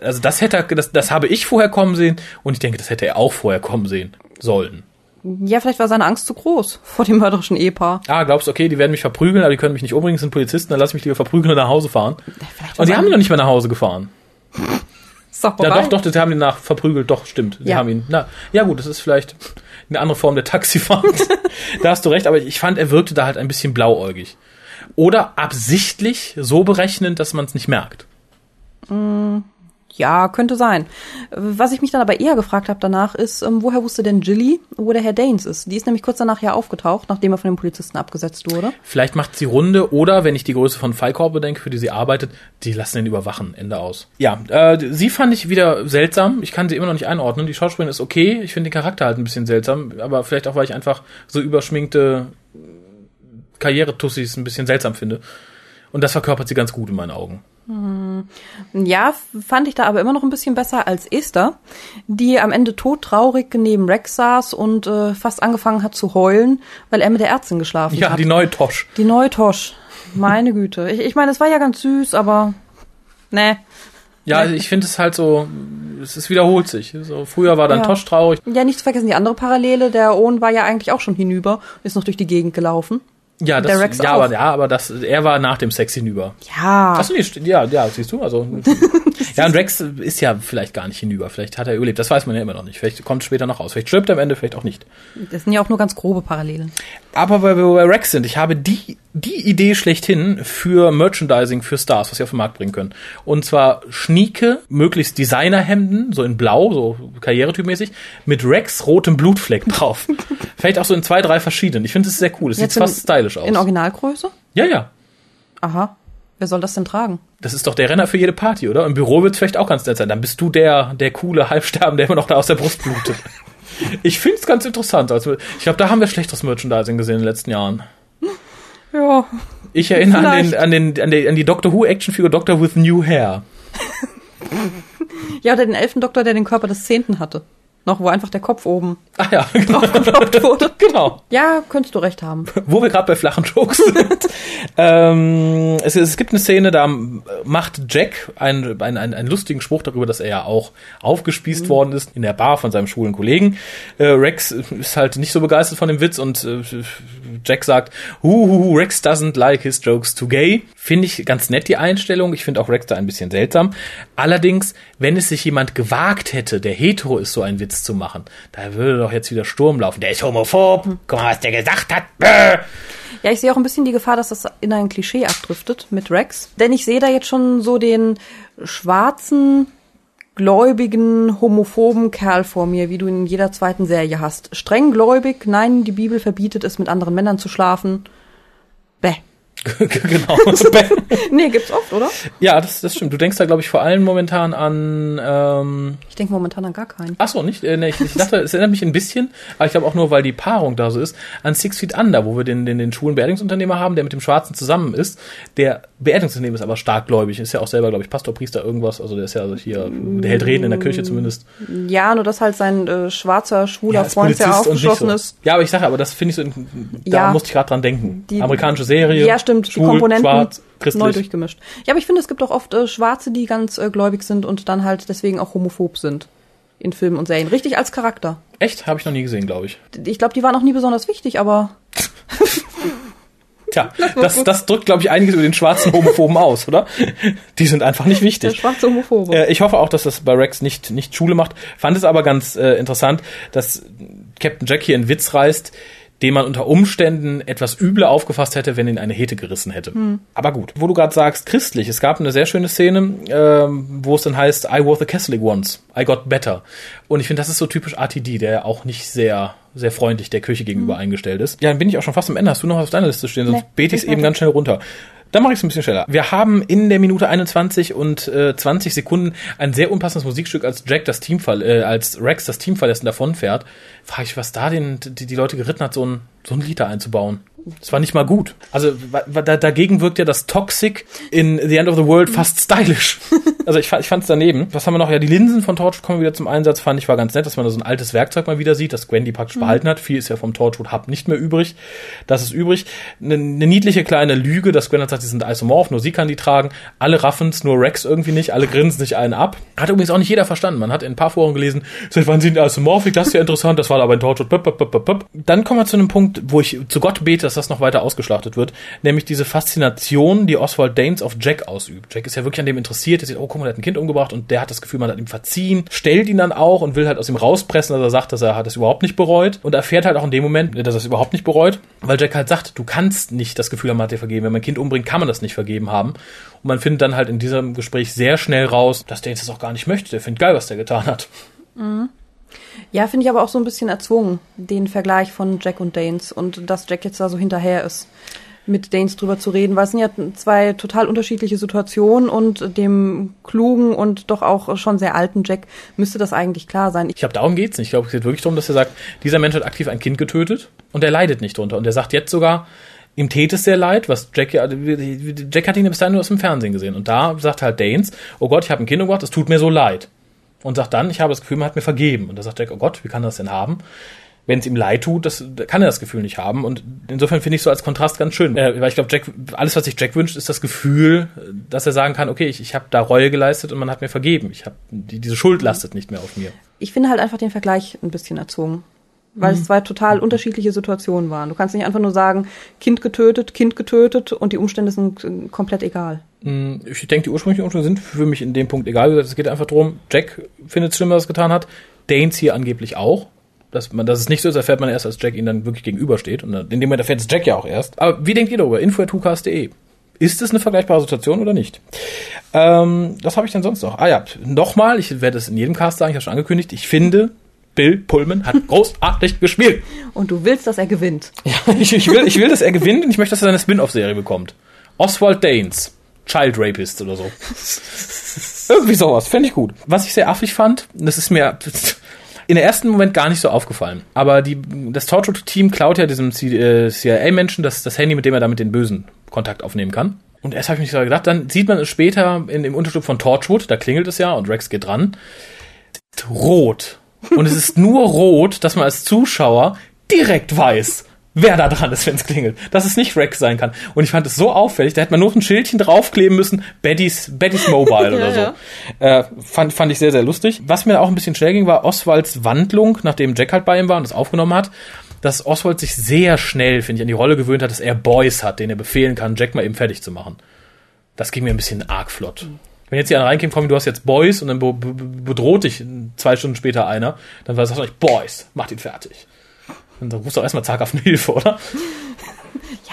Speaker 1: also das hätte er, das, das habe ich vorher kommen sehen und ich denke, das hätte er auch vorher kommen sehen sollen.
Speaker 2: Ja, vielleicht war seine Angst zu groß vor dem mörderischen Ehepaar.
Speaker 1: Ah, glaubst du, okay, die werden mich verprügeln, aber die können mich nicht umbringen, sind Polizisten, dann lass ich mich lieber verprügeln und nach Hause fahren.
Speaker 2: Vielleicht
Speaker 1: Und die haben ihn noch nicht mehr nach Hause gefahren. Ja, doch, doch, die haben ihn nach verprügelt, doch, stimmt. Die
Speaker 2: Ja.
Speaker 1: haben ihn, na, ja gut, das ist vielleicht eine andere Form der Taxifahrt. da hast du recht, aber ich fand, er wirkte da halt ein bisschen blauäugig. Oder absichtlich so berechnend, dass man es nicht merkt.
Speaker 2: Ja, könnte sein. Was ich mich dann aber eher gefragt habe danach ist, ähm, woher wusste denn Jilly, wo der Herr Danes ist? Die ist nämlich kurz danach ja aufgetaucht, nachdem er von den Polizisten abgesetzt wurde.
Speaker 1: Vielleicht macht sie Runde oder, wenn ich die Größe von Fallkorb bedenke, für die sie arbeitet, die lassen ihn überwachen. Ende aus. Ja, äh, sie fand ich wieder seltsam. Ich kann sie immer noch nicht einordnen. Die Schauspielerin ist okay. Ich finde den Charakter halt ein bisschen seltsam. Aber vielleicht auch, weil ich einfach so überschminkte Karrieretussis ein bisschen seltsam finde. Und das verkörpert sie ganz gut in meinen Augen.
Speaker 2: Ja, f- fand ich da aber immer noch ein bisschen besser als Esther, die am Ende todtraurig neben Rex saß und äh, fast angefangen hat zu heulen, weil er mit der Ärztin geschlafen
Speaker 1: Ja,
Speaker 2: hat.
Speaker 1: die neue Tosch.
Speaker 2: Die neue Tosch. Meine Güte. Ich, ich meine, es war ja ganz süß, aber ne.
Speaker 1: Ja, also ich finde es halt so, es, es wiederholt sich. So, früher war dann
Speaker 2: Ja.
Speaker 1: Tosch traurig.
Speaker 2: Ja, nicht zu vergessen, die andere Parallele, der Owen war ja eigentlich auch schon hinüber, ist noch durch die Gegend gelaufen.
Speaker 1: Ja, das,
Speaker 2: Der Rex
Speaker 1: ja,
Speaker 2: auch.
Speaker 1: aber, ja, aber das, er war nach dem Sex hinüber.
Speaker 2: Ja.
Speaker 1: Achso, nee, ja, ja, siehst du, also. ja, und Rex ist ja vielleicht gar nicht hinüber. Vielleicht hat er überlebt. Das weiß man ja immer noch nicht. Vielleicht kommt es später noch raus. Vielleicht stirbt er am Ende, vielleicht auch nicht.
Speaker 2: Das sind ja auch nur ganz grobe Parallelen.
Speaker 1: Aber weil wir bei Rex sind, ich habe die, die Idee schlechthin für Merchandising für Stars, was sie auf den Markt bringen können. Und zwar schnieke, möglichst Designerhemden, so in blau, so karrieretypmäßig, mit Rex rotem Blutfleck drauf. vielleicht auch so in zwei, drei verschiedenen. Ich finde es sehr cool. Es sieht fast stylisch aus.
Speaker 2: In Originalgröße?
Speaker 1: Ja, ja.
Speaker 2: Aha. Wer soll das denn tragen?
Speaker 1: Das ist doch der Renner für jede Party, oder? Im Büro wird es vielleicht auch ganz nett sein. Dann bist du der, der coole Halbsterben, der immer noch da aus der Brust blutet. ich finde es ganz interessant. Also, ich glaube, da haben wir schlechteres Merchandising gesehen in den letzten Jahren.
Speaker 2: Ja.
Speaker 1: Ich erinnere an, den, an, den, an, die, an die Doctor Who Actionfigur Doctor with New Hair.
Speaker 2: Ja, oder den Elfendoktor, der den Körper des Zehnten hatte. Noch, wo einfach der Kopf oben
Speaker 1: Ah ja, genau.
Speaker 2: geploppt wurde.
Speaker 1: genau.
Speaker 2: Ja, könntest du recht haben.
Speaker 1: Wo wir gerade bei flachen Jokes sind. ähm, es, es gibt eine Szene, da macht Jack einen, einen, einen, lustigen Spruch darüber, dass er ja auch aufgespießt worden ist in der Bar von seinem schwulen Kollegen. Äh, Rex ist halt nicht so begeistert von dem Witz und äh, Jack sagt, Huhu, Rex doesn't like his jokes too gay. Finde ich ganz nett die Einstellung. Ich finde auch Rex da ein bisschen seltsam. Allerdings, wenn es sich jemand gewagt hätte, der hetero ist, so einen Witz zu machen, da würde doch jetzt wieder Sturm laufen. Der ist homophob. Guck mal, was der gesagt hat. Bäh.
Speaker 2: Ja, ich sehe auch ein bisschen die Gefahr, dass das in ein Klischee abdriftet mit Rex. Denn ich sehe da jetzt schon so den schwarzen, gläubigen, homophoben Kerl vor mir, wie du ihn in jeder zweiten Serie hast. Streng gläubig, nein, die Bibel verbietet es, mit anderen Männern zu schlafen. Bäh.
Speaker 1: genau.
Speaker 2: nee, gibt's oft, oder?
Speaker 1: Ja, das, das stimmt. Du denkst da, glaube ich, vor allem momentan an. Ähm,
Speaker 2: ich denke momentan an gar keinen.
Speaker 1: Ach so, nicht? Äh, nee, ich, ich dachte, es erinnert mich ein bisschen, aber ich glaube auch nur, weil die Paarung da so ist, an Six Feet Under, wo wir den, den, den schwulen Beerdigungsunternehmer haben, der mit dem Schwarzen zusammen ist. Der Beerdigungsunternehmer ist aber stark gläubig, ist ja auch selber, glaube ich, Pastor, Priester, irgendwas. Also der ist ja hier, der hält Reden in der Kirche zumindest.
Speaker 2: Ja, nur dass halt sein äh, schwarzer, schwuler ja, Freund ja aufgeschlossen so. ist.
Speaker 1: Ja, aber ich sage, aber das finde ich so, da ja, musste ich gerade dran denken. Die, Amerikanische Serie.
Speaker 2: Ja, stimmt, schwul, die Komponenten schwarz, neu durchgemischt. Ja, aber ich finde, es gibt auch oft äh, Schwarze, die ganz äh, gläubig sind und dann halt deswegen auch homophob sind in Filmen und Serien. Richtig als Charakter.
Speaker 1: Echt? Habe ich noch nie gesehen, glaube ich.
Speaker 2: Ich glaube, die waren auch nie besonders wichtig, aber.
Speaker 1: Tja, das, das drückt, glaube ich, einiges über den schwarzen Homophoben aus, oder? Die sind einfach nicht wichtig.
Speaker 2: Der schwarze Homophobe.
Speaker 1: Äh, ich hoffe auch, dass das bei Rex nicht, nicht Schule macht. Fand es aber ganz äh, interessant, dass Captain Jack hier einen Witz reißt, den man unter Umständen etwas übler aufgefasst hätte, wenn ihn eine Hete gerissen hätte. Hm. Aber gut, wo du gerade sagst, christlich, es gab eine sehr schöne Szene, ähm, wo es dann heißt, I wore the Catholic once, I got better. Und ich finde, das ist so typisch RTD, der auch nicht sehr sehr freundlich der Kirche gegenüber hm. eingestellt ist. Ja, dann bin ich auch schon fast am Ende. Hast du noch was auf deiner Liste stehen? Sonst nee, bete ich es eben ganz schnell runter. Dann mache ich es ein bisschen schneller. Wir haben in der Minute 21 und äh, 20 Sekunden ein sehr unpassendes Musikstück, als Jack das Team äh, als Rex das Team verlässt und davonfährt. Frage ich, was da den, die, die Leute geritten hat, so ein, so ein da einzubauen. Das war nicht mal gut. Also da, dagegen wirkt ja das Toxic in The End of the World fast stylisch. Also ich, ich fand es daneben. Was haben wir noch? Ja, die Linsen von Torchwood kommen wieder zum Einsatz. Fand ich war ganz nett, dass man da so ein altes Werkzeug mal wieder sieht, das Gwen die praktisch mhm. behalten hat. Viel ist ja vom Torchwood Hub nicht mehr übrig. Das ist übrig. Eine, eine niedliche kleine Lüge, dass Gwen hat gesagt, die sind isomorph, nur sie kann die tragen. Alle raffen's, nur Rex irgendwie nicht. Alle grinsen sich einen ab. Hat übrigens auch nicht jeder verstanden. Man hat in ein paar Foren gelesen, seit wann sind die isomorphic? Das ist ja interessant. Das war aber in Torchwood. Dann kommen wir zu einem Punkt, wo ich zu Gott bete, dass das noch weiter ausgeschlachtet wird, nämlich diese Faszination, die Oswald Danes auf Jack ausübt. Jack ist ja wirklich an dem interessiert, er sieht, oh, guck mal, der hat ein Kind umgebracht und der hat das Gefühl, man hat ihm verziehen, stellt ihn dann auch und will halt aus ihm rauspressen, dass er sagt, dass er hat es überhaupt nicht bereut und erfährt halt auch in dem Moment, dass er es überhaupt nicht bereut, weil Jack halt sagt, du kannst nicht das Gefühl haben, man hat dir vergeben. Wenn man ein Kind umbringt, kann man das nicht vergeben haben. Und man findet dann halt in diesem Gespräch sehr schnell raus, dass Danes das auch gar nicht möchte. Der findet geil, was der getan hat.
Speaker 2: Mhm. Ja, finde ich aber auch so ein bisschen erzwungen, den Vergleich von Jack und Danes und dass Jack jetzt da so hinterher ist, mit Danes drüber zu reden, weil es sind ja zwei total unterschiedliche Situationen und dem klugen und doch auch schon sehr alten Jack müsste das eigentlich klar sein.
Speaker 1: Ich glaube, darum geht's nicht. Ich glaube, es geht wirklich darum, dass er sagt, dieser Mensch hat aktiv ein Kind getötet und er leidet nicht drunter. Und er sagt jetzt sogar, ihm täte es sehr leid, was Jack ja, Jack hat ihn bis dahin nur aus dem Fernsehen gesehen. Und da sagt halt Danes, oh Gott, ich habe ein Kind umgebracht, es tut mir so leid und sagt dann, ich habe das Gefühl, man hat mir vergeben. Und da sagt Jack, oh Gott, wie kann das denn haben? Wenn es ihm leid tut, das kann er das Gefühl nicht haben. Und insofern finde ich so als Kontrast ganz schön. Äh, weil ich glaube, Jack, alles, was sich Jack wünscht, ist das Gefühl, dass er sagen kann, okay, ich, ich habe da Reue geleistet und man hat mir vergeben. Ich habe die, diese Schuld lastet nicht mehr auf mir.
Speaker 2: Ich finde halt einfach den Vergleich ein bisschen erzwungen weil mhm. es zwei total unterschiedliche Situationen waren. Du kannst nicht einfach nur sagen, Kind getötet, Kind getötet und die Umstände sind äh, komplett egal.
Speaker 1: Mm, ich denke, die ursprünglichen Umstände sind für mich in dem Punkt egal. Es geht einfach darum, Jack findet es schlimm, was er getan hat. Danes hier angeblich auch. Dass, man, dass es nicht so ist, erfährt man erst, als Jack ihn dann wirklich gegenübersteht. Und in dem Moment erfährt es Jack ja auch erst. Aber wie denkt ihr darüber? info.2cast.de ist es eine vergleichbare Situation oder nicht? Ähm, was habe ich denn sonst noch? Ah ja, nochmal, ich werde es in jedem Cast sagen, ich habe schon angekündigt, ich finde, Bill Pullman hat großartig gespielt.
Speaker 2: Und du willst, dass er gewinnt.
Speaker 1: Ja, ich, ich, will, ich will, dass er gewinnt und ich möchte, dass er eine Spin-off-Serie bekommt. Oswald Danes, Child Rapist oder so. Irgendwie sowas, fände ich gut. Was ich sehr affig fand, das ist mir in der ersten Moment gar nicht so aufgefallen. Aber die, das Torchwood-Team klaut ja diesem CIA-Menschen das, das Handy, mit dem er da mit den Bösen Kontakt aufnehmen kann. Und erst habe ich mich so gedacht, dann sieht man es später in dem Unterstück von Torchwood, da klingelt es ja und Rex geht dran. Rot und es ist nur rot, dass man als Zuschauer direkt weiß, wer da dran ist, wenn es klingelt. Dass es nicht Rex sein kann. Und ich fand es so auffällig, da hätte man nur ein Schildchen draufkleben müssen, Betty's, Betty's Mobile oder so. Ja. Äh, fand, fand ich sehr, sehr lustig. Was mir auch ein bisschen schnell ging, war Oswalds Wandlung, nachdem Jack halt bei ihm war und das aufgenommen hat, dass Oswald sich sehr schnell, finde ich, an die Rolle gewöhnt hat, dass er Boys hat, den er befehlen kann, Jack mal eben fertig zu machen. Das ging mir ein bisschen arg flott. Mhm wenn jetzt hier einer reinkommt, komm, du hast jetzt Boys und dann be be bedroht dich zwei Stunden später einer, dann sagst du Boys, mach ihn fertig. Und dann rufst du auch erstmal zaghaft Hilfe, oder?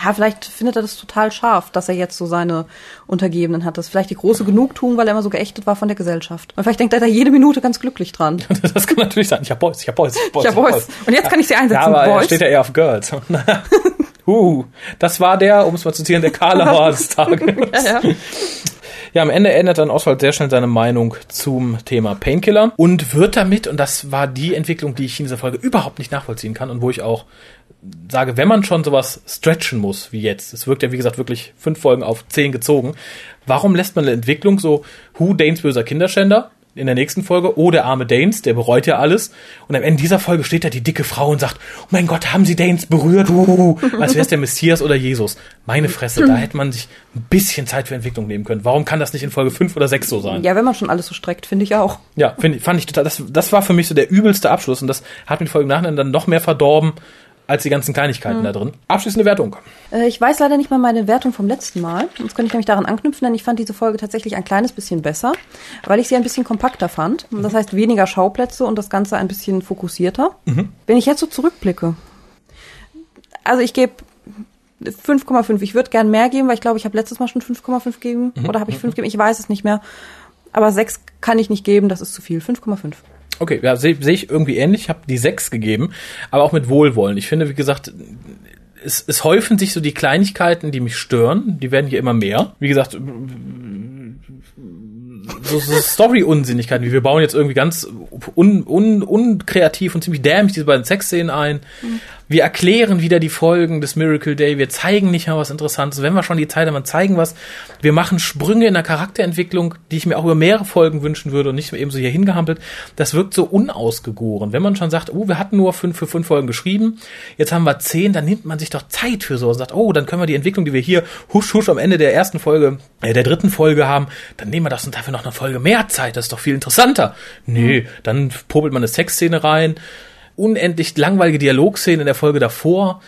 Speaker 2: Ja, vielleicht findet er das total scharf, dass er jetzt so seine Untergebenen hat. Das ist vielleicht die große Genugtuung, weil er immer so geächtet war von der Gesellschaft. Und vielleicht denkt er da jede Minute ganz glücklich dran.
Speaker 1: das kann natürlich sein. Ich hab Boys, ich hab Boys,
Speaker 2: Boys ich hab Boys. Boys. Und jetzt kann ich sie einsetzen.
Speaker 1: Ja, aber Boys. steht ja eher auf Girls. Uh, das war der, um es mal zu zitieren, der Karlauer des Tages. ja, ja. Ja, am Ende ändert dann Oswald sehr schnell seine Meinung zum Thema Painkiller und wird damit, und das war die Entwicklung, die ich in dieser Folge überhaupt nicht nachvollziehen kann und wo ich auch sage, wenn man schon sowas stretchen muss wie jetzt, es wirkt ja wie gesagt wirklich fünf Folgen auf zehn gezogen, warum lässt man eine Entwicklung so, Who Danes böser Kinderschänder, in der nächsten Folge, oh, der arme Danes, der bereut ja alles. Und am Ende dieser Folge steht da die dicke Frau und sagt, oh mein Gott, haben sie Danes berührt? Uh, als wäre es der Messias oder Jesus. Meine Fresse, da hätte man sich ein bisschen Zeit für Entwicklung nehmen können. Warum kann das nicht in Folge 5 oder 6 so sein?
Speaker 2: Ja, wenn man schon alles so streckt, finde ich auch.
Speaker 1: Ja, find, fand ich total, das, das war für mich so der übelste Abschluss und das hat mir die Folge im Nachhinein dann noch mehr verdorben, als die ganzen Kleinigkeiten mhm. da drin. Abschließende Wertung.
Speaker 2: Äh, ich weiß leider nicht mal meine Wertung vom letzten Mal. Jetzt könnte ich nämlich daran anknüpfen, denn ich fand diese Folge tatsächlich ein kleines bisschen besser, weil ich sie ein bisschen kompakter fand. Das heißt weniger Schauplätze und das Ganze ein bisschen fokussierter. Mhm. Wenn ich jetzt so zurückblicke, also ich gebe 5,5. Ich würde gern mehr geben, weil ich glaube, ich habe letztes Mal schon 5,5 gegeben. Mhm. Oder habe ich 5 gegeben? Ich weiß es nicht mehr. Aber 6 kann ich nicht geben, das ist zu viel. 5,5.
Speaker 1: Okay, ja, sehe seh ich irgendwie ähnlich. Ich habe die sechs gegeben, aber auch mit Wohlwollen. Ich finde, wie gesagt, es, es häufen sich so die Kleinigkeiten, die mich stören. Die werden hier immer mehr. Wie gesagt, so, so Story-Unsinnigkeiten, wie wir bauen jetzt irgendwie ganz un, un, unkreativ und ziemlich dämlich diese beiden Sexszenen ein. Mhm. Wir erklären wieder die Folgen des Miracle Day. Wir zeigen nicht mal was Interessantes. Wenn wir schon die Zeit haben, zeigen was. Wir machen Sprünge in der Charakterentwicklung, die ich mir auch über mehrere Folgen wünschen würde und nicht eben so hier hingehampelt. Das wirkt so unausgegoren. Wenn man schon sagt, oh, wir hatten nur fünf für fünf Folgen geschrieben, jetzt haben wir zehn, dann nimmt man sich doch Zeit für so und sagt, oh, dann können wir die Entwicklung, die wir hier husch husch am Ende der ersten Folge, äh, der dritten Folge haben, dann nehmen wir das und dafür noch eine Folge mehr Zeit. Das ist doch viel interessanter. Nee, dann popelt man eine Sexszene rein unendlich langweilige Dialogszenen in der Folge davor.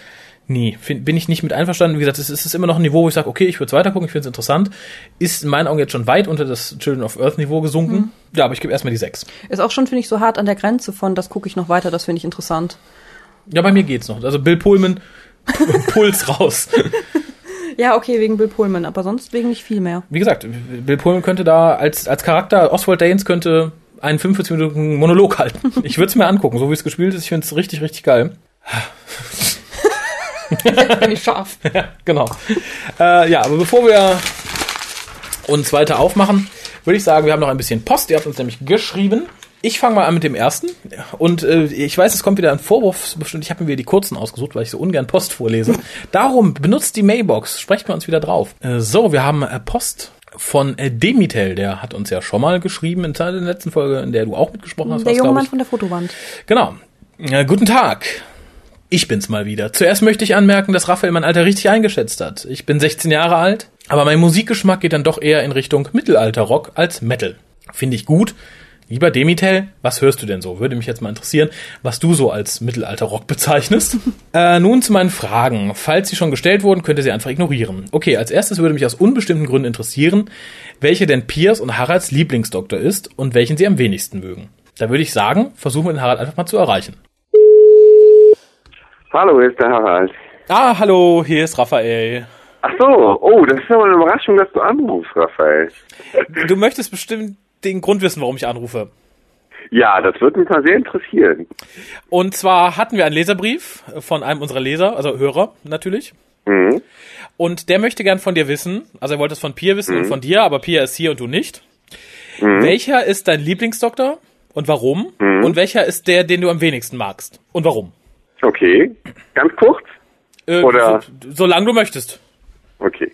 Speaker 1: Nee, find, bin ich nicht mit einverstanden. Wie gesagt, es ist immer noch ein Niveau, wo ich sage, okay, ich würde es weitergucken, ich finde es interessant. Ist in meinen Augen jetzt schon weit unter das Children of Earth Niveau gesunken. Mhm. Ja, aber ich gebe erstmal die 6.
Speaker 2: Ist auch schon, finde ich, so hart an der Grenze von, das gucke ich noch weiter, das finde ich interessant.
Speaker 1: Ja, bei mir geht's noch. Also Bill Pullman, Puls raus.
Speaker 2: Ja, okay, wegen Bill Pullman, aber sonst wegen nicht viel mehr.
Speaker 1: Wie gesagt, Bill Pullman könnte da als, als Charakter, Oswald Danes könnte einen 45 Minuten Monolog halten. Ich würde es mir angucken, so wie es gespielt ist. Ich finde es richtig, richtig geil.
Speaker 2: Bin ich scharf.
Speaker 1: ja, genau. Äh, ja, aber bevor wir uns weiter aufmachen, würde ich sagen, wir haben noch ein bisschen Post. Ihr habt uns nämlich geschrieben. Ich fange mal an mit dem ersten. Und äh, ich weiß, es kommt wieder ein Vorwurf. Bestimmt, ich habe mir wieder die kurzen ausgesucht, weil ich so ungern Post vorlese. Darum benutzt die Mailbox. Sprecht wir uns wieder drauf. Äh, so, wir haben äh, Post von äh, Demitel, der hat uns ja schon mal geschrieben in der letzten Folge, in der du auch mitgesprochen hast.
Speaker 2: Der junge Mann von der Fotowand.
Speaker 1: Genau. Äh, guten Tag. Ich bin's mal wieder. Zuerst möchte ich anmerken, dass Raphael mein Alter richtig eingeschätzt hat. Ich bin 16 Jahre alt, aber mein Musikgeschmack geht dann doch eher in Richtung Mittelalter-Rock als Metal. Finde ich gut, Lieber Demitel, was hörst du denn so? Würde mich jetzt mal interessieren, was du so als Mittelalter-Rock bezeichnest. äh, nun zu meinen Fragen. Falls sie schon gestellt wurden, könnt ihr sie einfach ignorieren. Okay, als erstes würde mich aus unbestimmten Gründen interessieren, welche denn Piers und Haralds Lieblingsdoktor ist und welchen sie am wenigsten mögen. Da würde ich sagen, versuchen wir den Harald einfach mal zu erreichen.
Speaker 3: Hallo, hier ist der Harald.
Speaker 1: Ah, hallo, hier ist Raphael.
Speaker 3: Ach so, oh, das ist aber eine Überraschung, dass du anrufst, Raphael.
Speaker 1: Du möchtest bestimmt den Grund wissen, warum ich anrufe.
Speaker 3: Ja, das würde mich mal sehr interessieren.
Speaker 1: Und zwar hatten wir einen Leserbrief von einem unserer Leser, also Hörer natürlich. Mhm. Und der möchte gern von dir wissen, also er wollte es von Pia wissen mhm. und von dir, aber Pia ist hier und du nicht. Mhm. Welcher ist dein Lieblingsdoktor und warum? Mhm. Und welcher ist der, den du am wenigsten magst und warum?
Speaker 3: Okay, ganz kurz?
Speaker 1: Äh, Oder? So, solange du möchtest.
Speaker 3: Okay.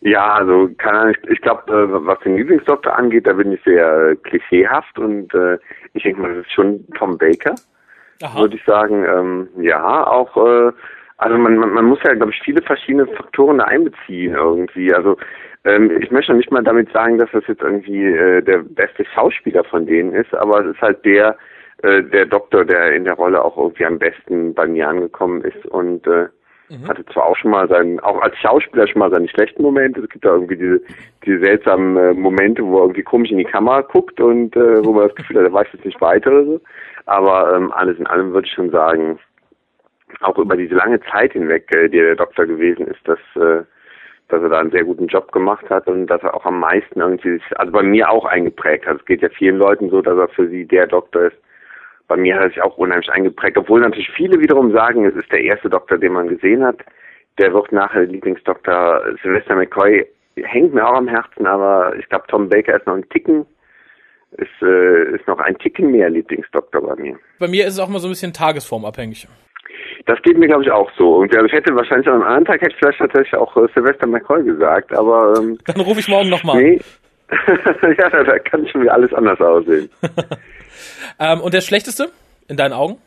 Speaker 3: Ja, also kann ich, ich glaube, äh, was den Lieblingsdoktor angeht, da bin ich sehr äh, klischeehaft und äh, ich denke mal, das ist schon Tom Baker, würde ich sagen. Ähm, ja, auch, äh, also man, man, man muss ja, glaube ich, viele verschiedene Faktoren da einbeziehen irgendwie. Also ähm, ich möchte nicht mal damit sagen, dass das jetzt irgendwie äh, der beste Schauspieler von denen ist, aber es ist halt der, äh, der Doktor, der in der Rolle auch irgendwie am besten bei mir angekommen ist und äh, Mhm. Hatte zwar auch schon mal seinen, auch als Schauspieler schon mal seine schlechten Momente. Es gibt da irgendwie diese, diese seltsamen äh, Momente, wo er irgendwie komisch in die Kamera guckt und äh, wo man das Gefühl hat, er weiß jetzt nicht weiter oder so. Aber ähm, alles in allem würde ich schon sagen, auch über diese lange Zeit hinweg, äh, die der Doktor gewesen ist, dass, äh, dass er da einen sehr guten Job gemacht hat und dass er auch am meisten irgendwie, also bei mir auch eingeprägt hat. Es geht ja vielen Leuten so, dass er für sie der Doktor ist, bei mir hat es sich auch unheimlich eingeprägt, obwohl natürlich viele wiederum sagen, es ist der erste Doktor, den man gesehen hat. der wird nachher Lieblingsdoktor. Sylvester McCoy hängt mir auch am Herzen, aber ich glaube, Tom Baker ist noch ein Ticken ist, äh, ist noch ein Ticken mehr Lieblingsdoktor bei mir.
Speaker 1: Bei mir ist es auch mal so ein bisschen tagesformabhängig.
Speaker 3: Das geht mir, glaube ich, auch so. Und ja, ich hätte wahrscheinlich an einem anderen Tag hätte ich vielleicht tatsächlich auch äh, Sylvester McCoy gesagt, aber ähm,
Speaker 1: Dann rufe ich morgen nochmal
Speaker 3: nee. ja, da, da kann schon wieder alles anders aussehen.
Speaker 1: ähm, und der schlechteste in deinen Augen?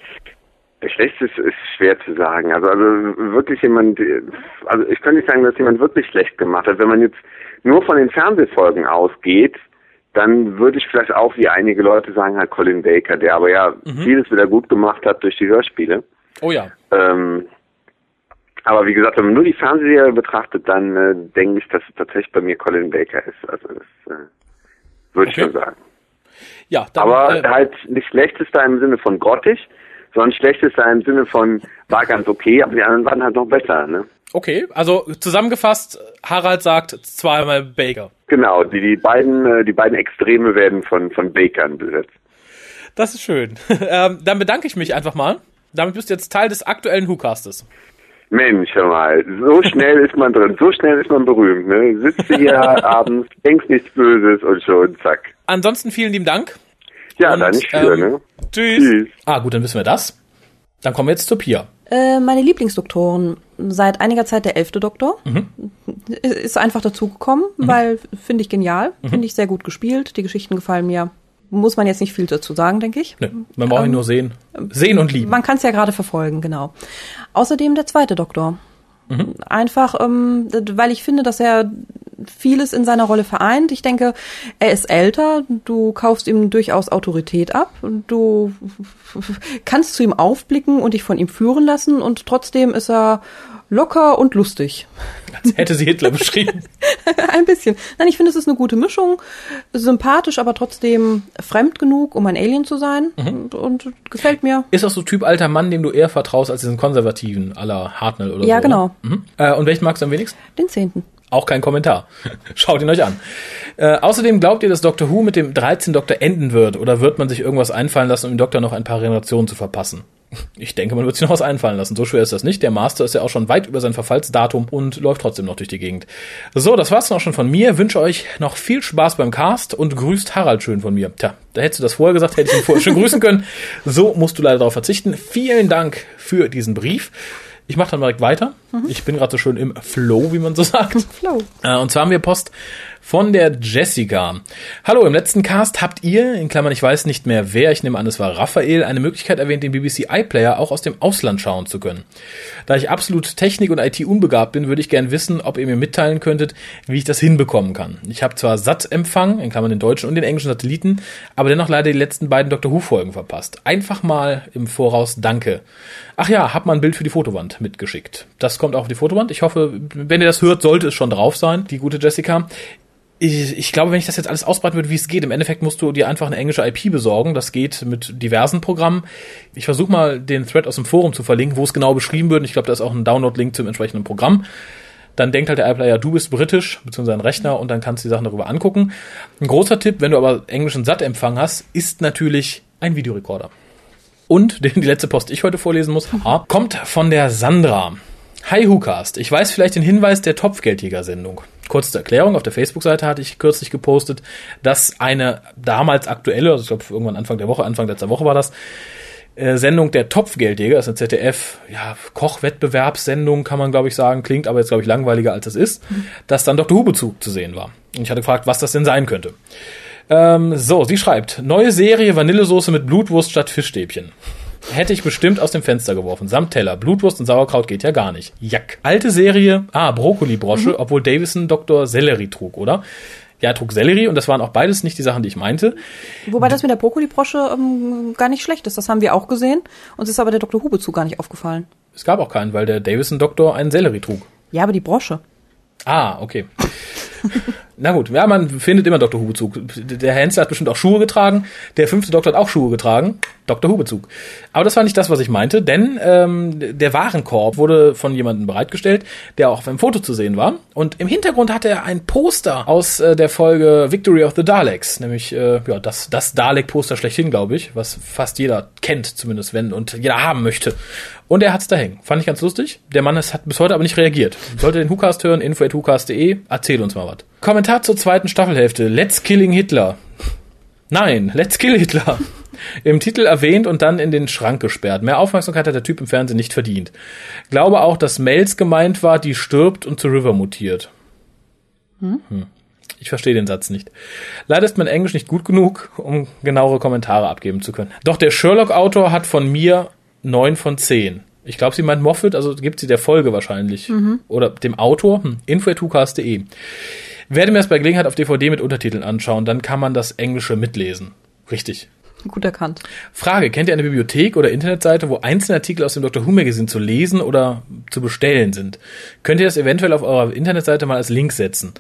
Speaker 3: Der schlechteste ist, schwer zu sagen. Also, also wirklich jemand, also ich kann nicht sagen, dass jemand wirklich schlecht gemacht hat. Wenn man jetzt nur von den Fernsehfolgen ausgeht, dann würde ich vielleicht auch wie einige Leute sagen, halt Colin Baker, der aber ja mhm. vieles wieder gut gemacht hat durch die Hörspiele.
Speaker 1: Oh ja.
Speaker 3: Ähm, aber wie gesagt, wenn man nur die Fernsehserie betrachtet, dann äh, denke ich, dass es tatsächlich bei mir Colin Baker ist. Also das äh, würde okay. ich schon sagen.
Speaker 1: Ja,
Speaker 3: dann, aber äh, halt nicht schlechtester im Sinne von grottig, sondern schlechtester im Sinne von war ganz okay, aber die anderen waren halt noch besser, ne?
Speaker 1: Okay, also zusammengefasst, Harald sagt zweimal Baker.
Speaker 3: Genau, die, die beiden, äh, die beiden Extreme werden von, von Bakern besetzt.
Speaker 1: Das ist schön. ähm, dann bedanke ich mich einfach mal. Damit bist du jetzt Teil des aktuellen WhoCastes.
Speaker 3: Mensch, hör mal, so schnell ist man drin, so schnell ist man berühmt, ne? Sitzt hier abends, denkst nichts Böses und schon, zack.
Speaker 1: Ansonsten vielen lieben Dank.
Speaker 3: Ja, und, dann nicht für, ähm, ne?
Speaker 1: Tschüss. tschüss. Ah, gut, dann wissen wir das. Dann kommen wir jetzt zur Pia.
Speaker 2: Äh, meine Lieblingsdoktoren seit einiger Zeit der elfte Doktor. Mhm. Ist einfach dazugekommen, mhm. weil finde ich genial, mhm. finde ich sehr gut gespielt. Die Geschichten gefallen mir. Muss man jetzt nicht viel dazu sagen, denke ich.
Speaker 1: Nee, man braucht ähm, ihn nur sehen. Sehen und lieben.
Speaker 2: Man kann es ja gerade verfolgen, genau. Außerdem der zweite Doktor. Mhm. Einfach, ähm, weil ich finde, dass er vieles in seiner Rolle vereint. Ich denke, er ist älter, du kaufst ihm durchaus Autorität ab, du kannst zu ihm aufblicken und dich von ihm führen lassen und trotzdem ist er locker und lustig.
Speaker 1: Als hätte sie Hitler beschrieben.
Speaker 2: ein bisschen. Nein, ich finde, es ist eine gute Mischung. Sympathisch, aber trotzdem fremd genug, um ein Alien zu sein. Mhm. Und, und, gefällt mir.
Speaker 1: Ist auch so Typ alter Mann, dem du eher vertraust als diesen Konservativen aller Hartnell oder
Speaker 2: ja,
Speaker 1: so.
Speaker 2: Ja, genau.
Speaker 1: Mhm. Äh, und welchen magst du am wenigsten?
Speaker 2: Den zehnten.
Speaker 1: Auch kein Kommentar. Schaut ihn euch an. Äh, außerdem glaubt ihr, dass Doctor Who mit dem 13 Doktor enden wird oder wird man sich irgendwas einfallen lassen, um dem Doktor noch ein paar Generationen zu verpassen? Ich denke, man wird sich noch was einfallen lassen. So schwer ist das nicht. Der Master ist ja auch schon weit über sein Verfallsdatum und läuft trotzdem noch durch die Gegend. So, das war's dann auch schon von mir. Wünsche euch noch viel Spaß beim Cast und grüßt Harald schön von mir. Tja, da hättest du das vorher gesagt, hätte ich ihn vorher schon grüßen können. So musst du leider darauf verzichten. Vielen Dank für diesen Brief. Ich mache dann direkt weiter. Mhm. Ich bin gerade so schön im Flow, wie man so sagt. Flow. Äh, und zwar haben wir Post von der Jessica. Hallo, im letzten Cast habt ihr, in Klammern, ich weiß nicht mehr wer, ich nehme an, es war Raphael, eine Möglichkeit erwähnt, den BBC iPlayer auch aus dem Ausland schauen zu können. Da ich absolut Technik und IT unbegabt bin, würde ich gern wissen, ob ihr mir mitteilen könntet, wie ich das hinbekommen kann. Ich habe zwar SAT-Empfang, in Klammern den deutschen und den englischen Satelliten, aber dennoch leider die letzten beiden Dr. Who-Folgen verpasst. Einfach mal im Voraus Danke. Ach ja, hab mal ein Bild für die Fotowand mitgeschickt. Das kommt auch auf die Fotowand. Ich hoffe, wenn ihr das hört, sollte es schon drauf sein, die gute Jessica ich, ich glaube, wenn ich das jetzt alles ausbreiten würde, wie es geht, im Endeffekt musst du dir einfach eine englische IP besorgen. Das geht mit diversen Programmen. Ich versuche mal den Thread aus dem Forum zu verlinken, wo es genau beschrieben wird. Ich glaube, da ist auch ein Download-Link zum entsprechenden Programm. Dann denkt halt der iPlayer, du bist britisch, beziehungsweise ein Rechner, und dann kannst du die Sachen darüber angucken. Ein großer Tipp, wenn du aber englischen SAT-Empfang hast, ist natürlich ein Videorekorder. Und den die letzte Post ich heute vorlesen muss, kommt von der Sandra. Hi WhoCast, ich weiß vielleicht den Hinweis der Topfgeldjäger-Sendung. Kurze Erklärung, auf der Facebook-Seite hatte ich kürzlich gepostet, dass eine damals aktuelle, also ich glaube irgendwann Anfang der Woche, Anfang letzter Woche war das, äh, Sendung der Topfgeldjäger, ist eine ZDF, ja, Kochwettbewerbssendung, kann man glaube ich sagen, klingt aber jetzt glaube ich langweiliger als es ist, dass dann Dr. Who-Bezug zu sehen war. Und ich hatte gefragt, was das denn sein könnte. Ähm, so, sie schreibt, neue Serie Vanillesoße mit Blutwurst statt Fischstäbchen. Hätte ich bestimmt aus dem Fenster geworfen. Samt Teller. Blutwurst und Sauerkraut geht ja gar nicht. Jack. Alte Serie. Ah, Brokkoli-Brosche, mhm. obwohl Davison Dr. Sellerie trug, oder? Ja, er trug Sellerie und das waren auch beides nicht die Sachen, die ich meinte.
Speaker 2: Wobei das mit der Brokkoli-Brosche ähm, gar nicht schlecht ist. Das haben wir auch gesehen. Uns ist aber der Dr. Hube zu gar nicht aufgefallen.
Speaker 1: Es gab auch keinen, weil der Davison-Doktor einen Sellerie trug.
Speaker 2: Ja, aber die Brosche.
Speaker 1: Ah, okay. Na gut, ja, man findet immer Dr. Who-Bezug. Der Herr Hensler hat bestimmt auch Schuhe getragen. Der fünfte Doktor hat auch Schuhe getragen. Dr. Who-Bezug. Aber das war nicht das, was ich meinte, denn ähm, der Warenkorb wurde von jemandem bereitgestellt, der auch auf einem Foto zu sehen war. Und im Hintergrund hatte er ein Poster aus äh, der Folge Victory of the Daleks, nämlich äh, ja das, das Dalek-Poster schlechthin, glaube ich, was fast jeder kennt, zumindest wenn und jeder haben möchte. Und er hat's da hängen. Fand ich ganz lustig. Der Mann ist, hat bis heute aber nicht reagiert. Sollte den Hukast hören, info.hukast.de, erzähl uns mal was. Kommentar zur zweiten Staffelhälfte. Let's Killing Hitler. Nein, Let's Kill Hitler. Im Titel erwähnt und dann in den Schrank gesperrt. Mehr Aufmerksamkeit hat der Typ im Fernsehen nicht verdient. Glaube auch, dass Mails gemeint war, die stirbt und zu River mutiert. Hm? Ich verstehe den Satz nicht. Leider ist mein Englisch nicht gut genug, um genauere Kommentare abgeben zu können. Doch der Sherlock-Autor hat von mir neun von zehn. Ich glaube, sie meint Moffat, also gibt sie der Folge wahrscheinlich. Mhm. Oder dem Autor. Hm. info.tucast.de. Werde mir das bei Gelegenheit auf DVD mit Untertiteln anschauen, dann kann man das Englische mitlesen. Richtig.
Speaker 2: Gut erkannt.
Speaker 1: Frage, kennt ihr eine Bibliothek oder Internetseite, wo einzelne Artikel aus dem Dr. Who Magazine zu lesen oder zu bestellen sind? Könnt ihr das eventuell auf eurer Internetseite mal als Link setzen?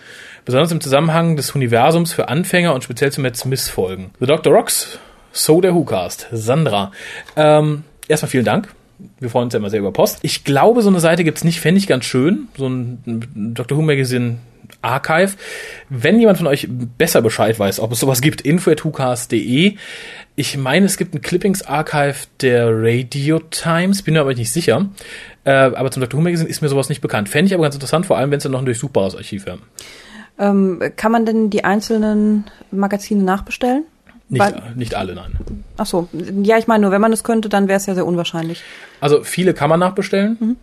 Speaker 1: Besonders im Zusammenhang des Universums für Anfänger und speziell zu Matt Smith Folgen. The Dr. Rocks, so der WhoCast. Sandra. Ähm, erstmal vielen Dank. Wir freuen uns ja immer sehr über Post. Ich glaube, so eine Seite gibt's nicht, fände ich ganz schön. So ein Dr. Who Magazine Archive. Wenn jemand von euch besser Bescheid weiß, ob es sowas gibt, info.hucast.de. Ich meine, es gibt ein Clippings-Archive der Radio Times, bin mir aber nicht sicher. Äh, aber zum Dr. Who Magazine ist mir sowas nicht bekannt. Fände ich aber ganz interessant, vor allem wenn es dann noch ein durchsuchbares Archiv wäre.
Speaker 2: Ähm, kann man denn die einzelnen Magazine nachbestellen?
Speaker 1: Nicht, Weil, nicht alle, nein.
Speaker 2: Ach so, ja, ich meine nur, wenn man es könnte, dann wäre es ja sehr unwahrscheinlich.
Speaker 1: Also viele kann man nachbestellen, mhm.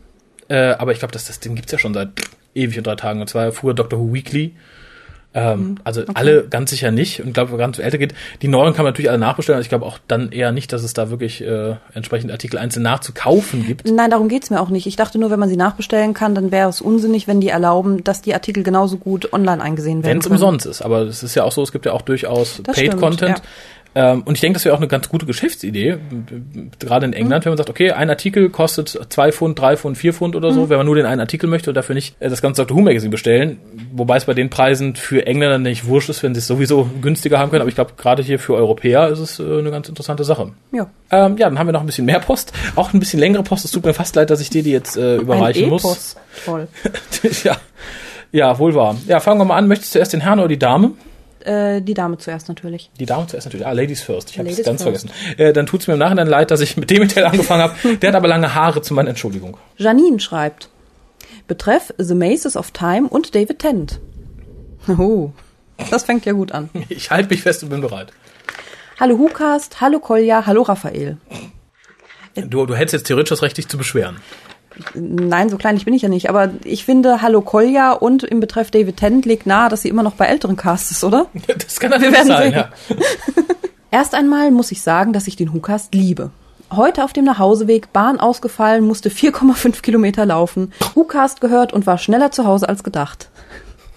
Speaker 1: äh, aber ich glaube, das, das Ding gibt's ja schon seit ewig und drei Tagen. Und zwar früher Doctor Who Weekly. Ähm, mhm. Also okay. alle ganz sicher nicht. Und ich glaube, wenn ganz älter geht, die neuen kann man natürlich alle nachbestellen. Also ich glaube auch dann eher nicht, dass es da wirklich äh, entsprechend Artikel einzeln nachzukaufen gibt.
Speaker 2: Nein, darum geht's mir auch nicht. Ich dachte nur, wenn man sie nachbestellen kann, dann wäre es unsinnig, wenn die erlauben, dass die Artikel genauso gut online eingesehen werden.
Speaker 1: Wenn es umsonst ist. Aber es ist ja auch so, es gibt ja auch durchaus Paid-Content. Ja. Ähm, und ich denke, das wäre auch eine ganz gute Geschäftsidee, gerade in England, mhm. wenn man sagt, okay, ein Artikel kostet zwei Pfund, drei Pfund, vier Pfund oder so, mhm. wenn man nur den einen Artikel möchte und dafür nicht äh, das ganze Dr. Who Magazine bestellen, wobei es bei den Preisen für Engländer nicht wurscht ist, wenn sie es sowieso günstiger haben können, aber ich glaube, gerade hier für Europäer ist es äh, eine ganz interessante Sache. Ja. Ähm, ja, dann haben wir noch ein bisschen mehr Post, auch ein bisschen längere Post. Es tut mir fast leid, dass ich dir die jetzt äh, überreichen ein muss. Toll. ja. Ja, wohl wahr. Ja, fangen wir mal an. Möchtest du erst den Herrn oder die Dame?
Speaker 2: Äh, die Dame zuerst natürlich.
Speaker 1: Die Dame zuerst natürlich. Ah, Ladies first. Ich habe es ganz first. vergessen. Äh, dann tut's mir im Nachhinein leid, dass ich mit dem Teil angefangen habe. Der hat aber lange Haare zu meiner Entschuldigung.
Speaker 2: Janine schreibt. Betreff The Maces of Time und David Tennant. Oh, das fängt ja gut an.
Speaker 1: Ich halte mich fest und bin bereit.
Speaker 2: Hallo Hukast, hallo Kolja, hallo Raphael.
Speaker 1: Du, du hättest jetzt theoretisch das Recht, dich zu beschweren.
Speaker 2: Nein, so kleinlich bin ich ja nicht. Aber ich finde, Hallo Kolja und im Betreff David Tennant liegt nahe, dass sie immer noch bei älteren Casts ist, oder?
Speaker 1: Das kann natürlich sein, ja.
Speaker 2: Erst einmal muss ich sagen, dass ich den Hukast liebe. Heute auf dem Nachhauseweg, Bahn ausgefallen, musste 4,5 Kilometer laufen, Hukast gehört und war schneller zu Hause als gedacht.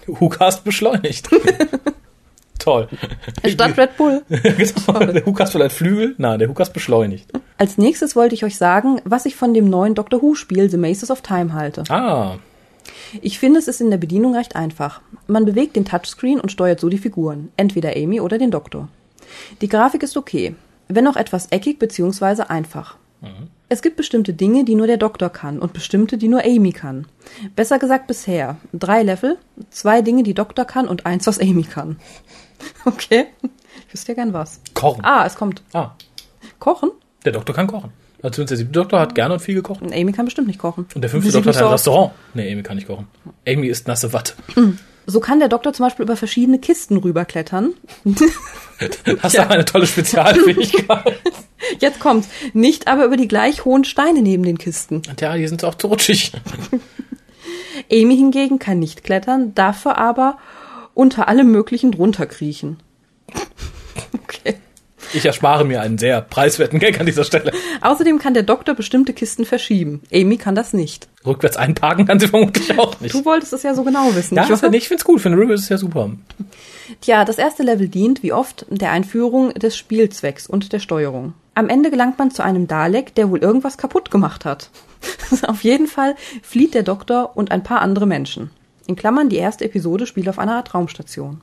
Speaker 1: Hukast beschleunigt. Toll.
Speaker 2: Statt Red Bull.
Speaker 1: genau. Der Hukas vielleicht Flügel. Nein, der Hukas beschleunigt.
Speaker 2: Als nächstes wollte ich euch sagen, was ich von dem neuen Doctor Who-Spiel The Maces of Time halte.
Speaker 1: Ah.
Speaker 2: Ich finde, es ist in der Bedienung recht einfach. Man bewegt den Touchscreen und steuert so die Figuren, entweder Amy oder den Doktor. Die Grafik ist okay, wenn auch etwas eckig bzw. einfach. Mhm. Es gibt bestimmte Dinge, die nur der Doktor kann und bestimmte, die nur Amy kann. Besser gesagt bisher. Drei Level, zwei Dinge, die Doktor kann und eins, was Amy kann. Okay. Ich wüsste ja gern was.
Speaker 1: Kochen.
Speaker 2: Ah, es kommt.
Speaker 1: Ah.
Speaker 2: Kochen?
Speaker 1: Der Doktor kann kochen. Also der siebte Doktor hat gerne und viel gekocht. Und
Speaker 2: Amy kann bestimmt nicht kochen.
Speaker 1: Und der fünfte Doktor hat ein Restaurant. Nee, Amy kann nicht kochen. Amy ist nasse Watte.
Speaker 2: Mm. So kann der Doktor zum Beispiel über verschiedene Kisten rüberklettern.
Speaker 1: Hast ja. du eine tolle Spezialfähigkeit.
Speaker 2: Jetzt kommt's. Nicht aber über die gleich hohen Steine neben den Kisten.
Speaker 1: Ja, die sind auch zu rutschig.
Speaker 2: Amy hingegen kann nicht klettern, dafür aber unter allem Möglichen drunter kriechen.
Speaker 1: okay. Ich erspare mir einen sehr preiswerten Gag an dieser Stelle.
Speaker 2: Außerdem kann der Doktor bestimmte Kisten verschieben. Amy kann das nicht.
Speaker 1: Rückwärts einparken kann sie vermutlich auch nicht.
Speaker 2: Du wolltest es ja so genau wissen.
Speaker 1: Ja, ich, ich finde es gut. Für eine River ist es ja super.
Speaker 2: Tja, das erste Level dient, wie oft, der Einführung des Spielzwecks und der Steuerung. Am Ende gelangt man zu einem Dalek, der wohl irgendwas kaputt gemacht hat. Auf jeden Fall flieht der Doktor und ein paar andere Menschen. In Klammern, die erste Episode spielt auf einer Art Raumstation.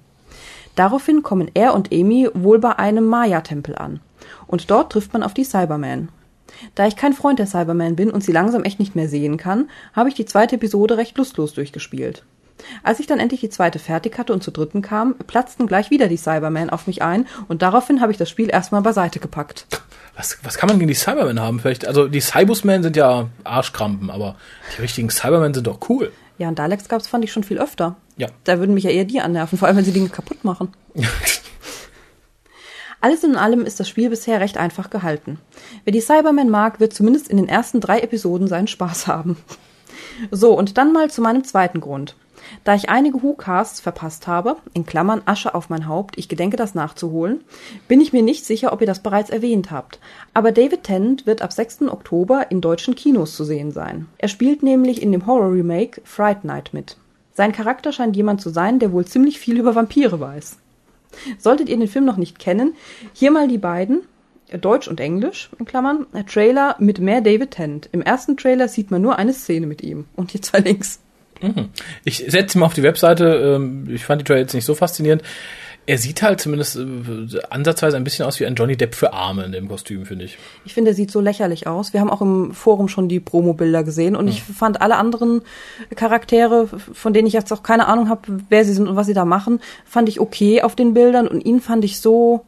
Speaker 2: Daraufhin kommen er und Amy wohl bei einem Maya-Tempel an. Und dort trifft man auf die Cybermen. Da ich kein Freund der Cybermen bin und sie langsam echt nicht mehr sehen kann, habe ich die zweite Episode recht lustlos durchgespielt. Als ich dann endlich die zweite fertig hatte und zur dritten kam, platzten gleich wieder die Cybermen auf mich ein und daraufhin habe ich das Spiel erstmal beiseite gepackt.
Speaker 1: Was, was kann man gegen die Cybermen haben? Vielleicht, also die Cybusmen sind ja Arschkrampen, aber die richtigen Cybermen sind doch cool.
Speaker 2: Ja, und Daleks gab's fand ich schon viel öfter.
Speaker 1: Ja.
Speaker 2: Da würden mich ja eher die annerven, vor allem wenn sie Dinge kaputt machen. Alles in allem ist das Spiel bisher recht einfach gehalten. Wer die Cybermen mag, wird zumindest in den ersten drei Episoden seinen Spaß haben. So, und dann mal zu meinem zweiten Grund. Da ich einige Who-Casts verpasst habe, in Klammern Asche auf mein Haupt, ich gedenke das nachzuholen, bin ich mir nicht sicher, ob ihr das bereits erwähnt habt. Aber David Tennant wird ab 6. Oktober in deutschen Kinos zu sehen sein. Er spielt nämlich in dem Horror-Remake Fright Night mit. Sein Charakter scheint jemand zu sein, der wohl ziemlich viel über Vampire weiß. Solltet ihr den Film noch nicht kennen, hier mal die beiden, Deutsch und Englisch, in Klammern, Trailer mit mehr David Tennant. Im ersten Trailer sieht man nur eine Szene mit ihm. Und hier zwei Links.
Speaker 1: Mhm. Ich setze mal auf die Webseite. ähm, Ich fand die Trailer jetzt nicht so faszinierend. Er sieht halt zumindest äh, ansatzweise ein bisschen aus wie ein Johnny Depp für Arme in dem Kostüm, finde ich.
Speaker 2: Ich finde, er sieht so lächerlich aus. Wir haben auch im Forum schon die Promo-Bilder gesehen und ich fand alle anderen Charaktere, von denen ich jetzt auch keine Ahnung habe, wer sie sind und was sie da machen, fand ich okay auf den Bildern und ihn fand ich so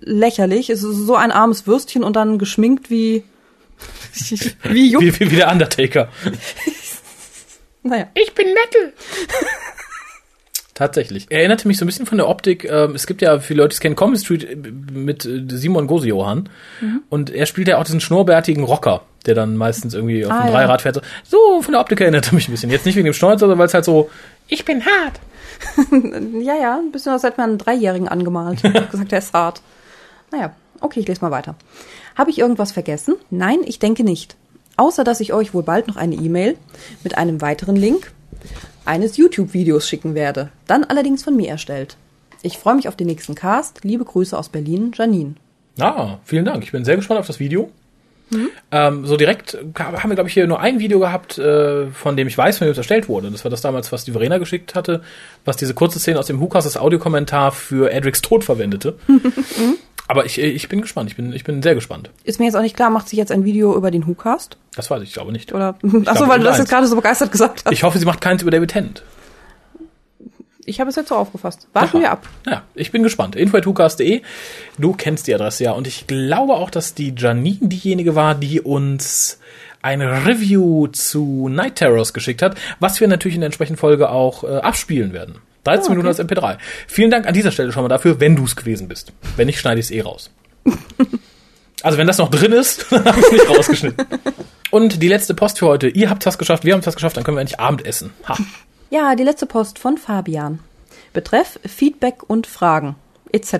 Speaker 2: lächerlich. Es ist so ein armes Würstchen und dann geschminkt wie. Wie,
Speaker 1: wie, wie der Undertaker.
Speaker 2: Naja.
Speaker 1: Ich bin Metal. Tatsächlich. Er erinnerte mich so ein bisschen von der Optik. Ähm, es gibt ja viele Leute, die kennen, Comedy Street äh, mit äh, Simon Gosejohann. Und er spielt ja auch diesen schnurrbärtigen Rocker, der dann meistens irgendwie auf
Speaker 2: Ah,
Speaker 1: dem
Speaker 2: ja.
Speaker 1: Dreirad fährt. So, von der Optik erinnert er mich ein bisschen. Jetzt nicht wegen dem Schnäuzer, sondern weil es halt so, ich bin hart.
Speaker 2: Ja, ja, ein bisschen als hätte man einen Dreijährigen angemalt. Ich hab gesagt, der ist hart. Naja, okay, ich lese mal weiter. Habe ich irgendwas vergessen? Nein, ich denke nicht. Außer, dass ich euch wohl bald noch eine E-Mail mit einem weiteren Link eines YouTube-Videos schicken werde. Dann allerdings von mir erstellt. Ich freue mich auf den nächsten Cast. Liebe Grüße aus Berlin, Janine.
Speaker 1: Ah, vielen Dank. Ich bin sehr gespannt auf das Video. Ähm, so direkt haben wir, glaube ich, hier nur ein Video gehabt, äh, von dem ich weiß, von dem es erstellt wurde. Das war das damals, was die Verena geschickt hatte, was diese kurze Szene aus dem Hukas, das Audiokommentar für Edrics Tod verwendete. Aber ich, ich bin gespannt. Ich bin, ich bin sehr gespannt.
Speaker 2: Ist mir jetzt auch nicht klar, macht sie jetzt ein Video über den WhoCast?
Speaker 1: Das weiß ich, glaube nicht.
Speaker 2: Oder? Achso, weil du das jetzt gerade so begeistert gesagt hast.
Speaker 1: Ich hoffe, sie macht keins über David Tennant.
Speaker 2: Ich habe es jetzt so aufgefasst. Warten
Speaker 1: Aha.
Speaker 2: wir ab.
Speaker 1: Ja, ich bin gespannt. info.hukas.de. Du kennst die Adresse ja. Und ich glaube auch, dass die Janine diejenige war, die uns eine Review zu Night Terrors geschickt hat, was wir natürlich in der entsprechenden Folge auch äh, abspielen werden. 13
Speaker 2: Oh, okay.
Speaker 1: Minuten als MP3. Vielen Dank an dieser Stelle schon mal dafür, wenn du es gewesen bist. Wenn nicht, schneide ich es eh raus. also wenn das noch drin ist, dann habe ich es nicht rausgeschnitten. Und die letzte Post für heute. Ihr habt das geschafft, wir haben das geschafft, dann können wir endlich Abendessen. Ha.
Speaker 2: Ja, die letzte Post von Fabian. Betreff Feedback und Fragen etc.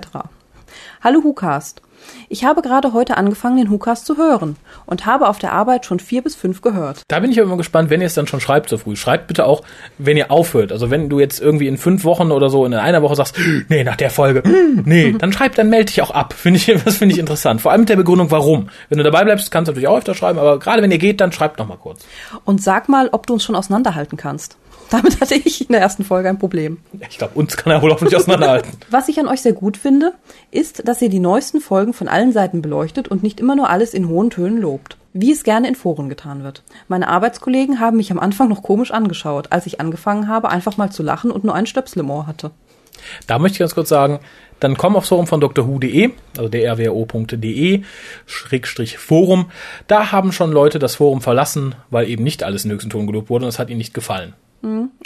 Speaker 2: Hallo Hukast. Ich habe gerade heute angefangen, den Hukast zu hören und habe auf der Arbeit schon vier bis fünf gehört.
Speaker 1: Da bin ich aber immer gespannt, wenn ihr es dann schon schreibt so früh. Schreibt bitte auch, wenn ihr aufhört. Also wenn du jetzt irgendwie in fünf Wochen oder so in einer Woche sagst, nee, nach der Folge, nee, dann schreib, dann melde dich auch ab. Finde ich, das finde ich interessant. Vor allem mit der Begründung, warum. Wenn du dabei bleibst, kannst du natürlich auch öfter schreiben, aber gerade wenn ihr geht, dann schreibt noch mal kurz.
Speaker 2: Und sag mal, ob du uns schon auseinanderhalten kannst. Damit hatte ich in der ersten Folge ein Problem.
Speaker 1: Ich glaube, uns kann er wohl auch nicht auseinanderhalten.
Speaker 2: Was ich an euch sehr gut finde, ist, dass ihr die neuesten Folgen von allen Seiten beleuchtet und nicht immer nur alles in hohen Tönen lobt. Wie es gerne in Foren getan wird. Meine Arbeitskollegen haben mich am Anfang noch komisch angeschaut, als ich angefangen habe, einfach mal zu lachen und nur einen Stöpsel im Ohr hatte.
Speaker 1: Da möchte ich ganz kurz sagen, dann komm aufs Forum von drwho.de, also drwo.de, Schrägstrich Forum. Da haben schon Leute das Forum verlassen, weil eben nicht alles in höchsten Ton gelobt wurde und es hat ihnen nicht gefallen.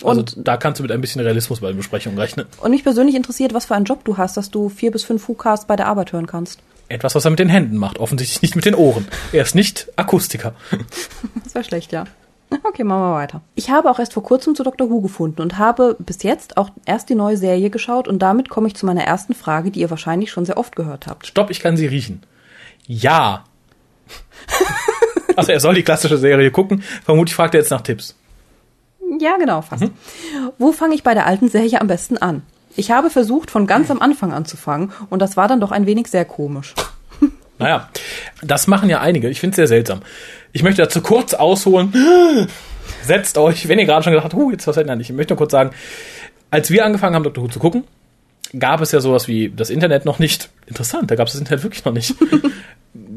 Speaker 1: Also da kannst du mit ein bisschen Realismus bei den Besprechungen rechnen.
Speaker 2: Und mich persönlich interessiert, was für einen Job du hast, dass du vier bis fünf WhoCasts bei der Arbeit hören kannst.
Speaker 1: Etwas, was er mit den Händen macht, offensichtlich nicht mit den Ohren. Er ist nicht Akustiker.
Speaker 2: Das wäre schlecht, ja. Okay, machen wir weiter. Ich habe auch erst vor kurzem zu Dr. Who gefunden und habe bis jetzt auch erst die neue Serie geschaut und damit komme ich zu meiner ersten Frage, die ihr wahrscheinlich schon sehr oft gehört habt.
Speaker 1: Stopp, ich kann sie riechen. Ja. Also er soll die klassische Serie gucken. Vermutlich fragt er jetzt nach Tipps.
Speaker 2: Ja, genau, fast. Wo fange ich bei der alten Serie am besten an? Ich habe versucht, von ganz am Anfang anzufangen und das war dann doch ein wenig sehr komisch.
Speaker 1: Naja, das machen ja einige. Ich finde es sehr seltsam. Ich möchte dazu kurz ausholen. Setzt euch, wenn ihr gerade schon gedacht habt, huh, jetzt was denn nicht. Ich möchte nur kurz sagen, als wir angefangen haben, Dr. Who zu gucken, gab es ja sowas wie das Internet noch nicht. Interessant, da gab es das Internet wirklich noch nicht.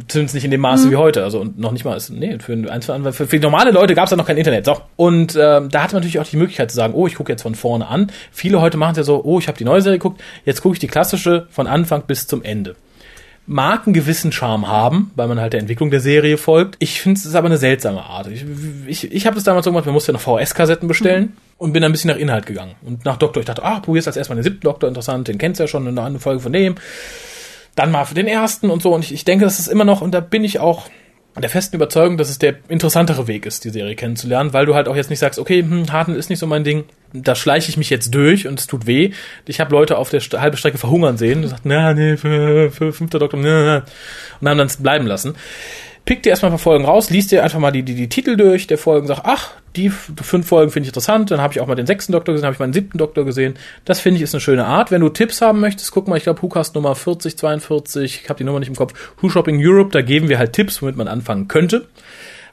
Speaker 1: Zumindest nicht in dem Maße wie heute. Also und noch nicht mal, nee, für, für, für, für normale Leute gab es ja noch kein Internet. So. Und ähm, da hatte man natürlich auch die Möglichkeit zu sagen, oh, ich gucke jetzt von vorne an. Viele heute machen es ja so, oh, ich habe die neue Serie geguckt, jetzt gucke ich die klassische von Anfang bis zum Ende. mag einen gewissen Charme haben, weil man halt der Entwicklung der Serie folgt. Ich finde es ist aber eine seltsame Art. Ich, ich, ich habe das damals so gemacht, man musste ja noch VS-Kassetten bestellen mhm. und bin dann ein bisschen nach Inhalt gegangen. Und nach Doktor, ich dachte, ah, probierst als erstmal den siebten Doktor, interessant, den kennst du ja schon, in einer Folge von dem. Dann mal für den ersten und so. Und ich, ich denke, das ist immer noch, und da bin ich auch der festen Überzeugung, dass es der interessantere Weg ist, die Serie kennenzulernen, weil du halt auch jetzt nicht sagst, okay, hm, Harten ist nicht so mein Ding, da schleiche ich mich jetzt durch und es tut weh. Ich habe Leute auf der St halbe Strecke verhungern sehen und gesagt, na, nee, für, für fünfter Doktor, na, und haben dann bleiben lassen pick dir erstmal ein paar Folgen raus, liest dir einfach mal die, die, die Titel durch der Folgen, sag, ach, die fünf Folgen finde ich interessant, dann habe ich auch mal den sechsten Doktor gesehen, habe ich mal den siebten Doktor gesehen. Das finde ich ist eine schöne Art. Wenn du Tipps haben möchtest, guck mal, ich glaube, WhoCast Nummer 40, 42, ich habe die Nummer nicht im Kopf, Who Shopping Europe, da geben wir halt Tipps, womit man anfangen könnte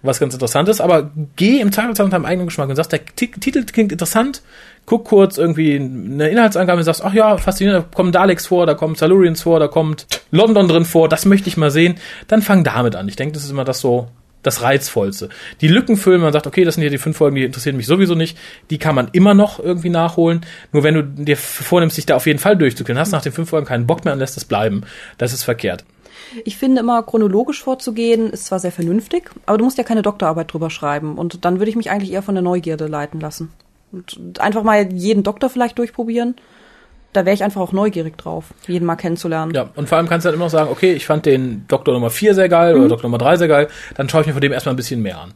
Speaker 1: was ganz interessant ist, aber geh im Zweifelsfall mit deinem eigenen Geschmack und sagst, der Titel klingt interessant, guck kurz irgendwie eine Inhaltsangabe und sagst, ach ja, faszinierend, da kommen Daleks vor, da kommen Salurians vor, da kommt London drin vor, das möchte ich mal sehen, dann fang damit an. Ich denke, das ist immer das so, das Reizvollste. Die Lücken füllen, man sagt, okay, das sind hier die fünf Folgen, die interessieren mich sowieso nicht, die kann man immer noch irgendwie nachholen. Nur wenn du dir vornimmst, dich da auf jeden Fall durchzukriegen, hast nach den fünf Folgen keinen Bock mehr und lässt es bleiben, das ist verkehrt.
Speaker 2: Ich finde immer chronologisch vorzugehen ist zwar sehr vernünftig, aber du musst ja keine Doktorarbeit drüber schreiben und dann würde ich mich eigentlich eher von der Neugierde leiten lassen. Und einfach mal jeden Doktor vielleicht durchprobieren. Da wäre ich einfach auch neugierig drauf, jeden mal kennenzulernen.
Speaker 1: Ja, und vor allem kannst du dann immer noch sagen, okay, ich fand den Doktor Nummer 4 sehr geil mhm. oder Doktor Nummer 3 sehr geil, dann schaue ich mir von dem erstmal ein bisschen mehr an.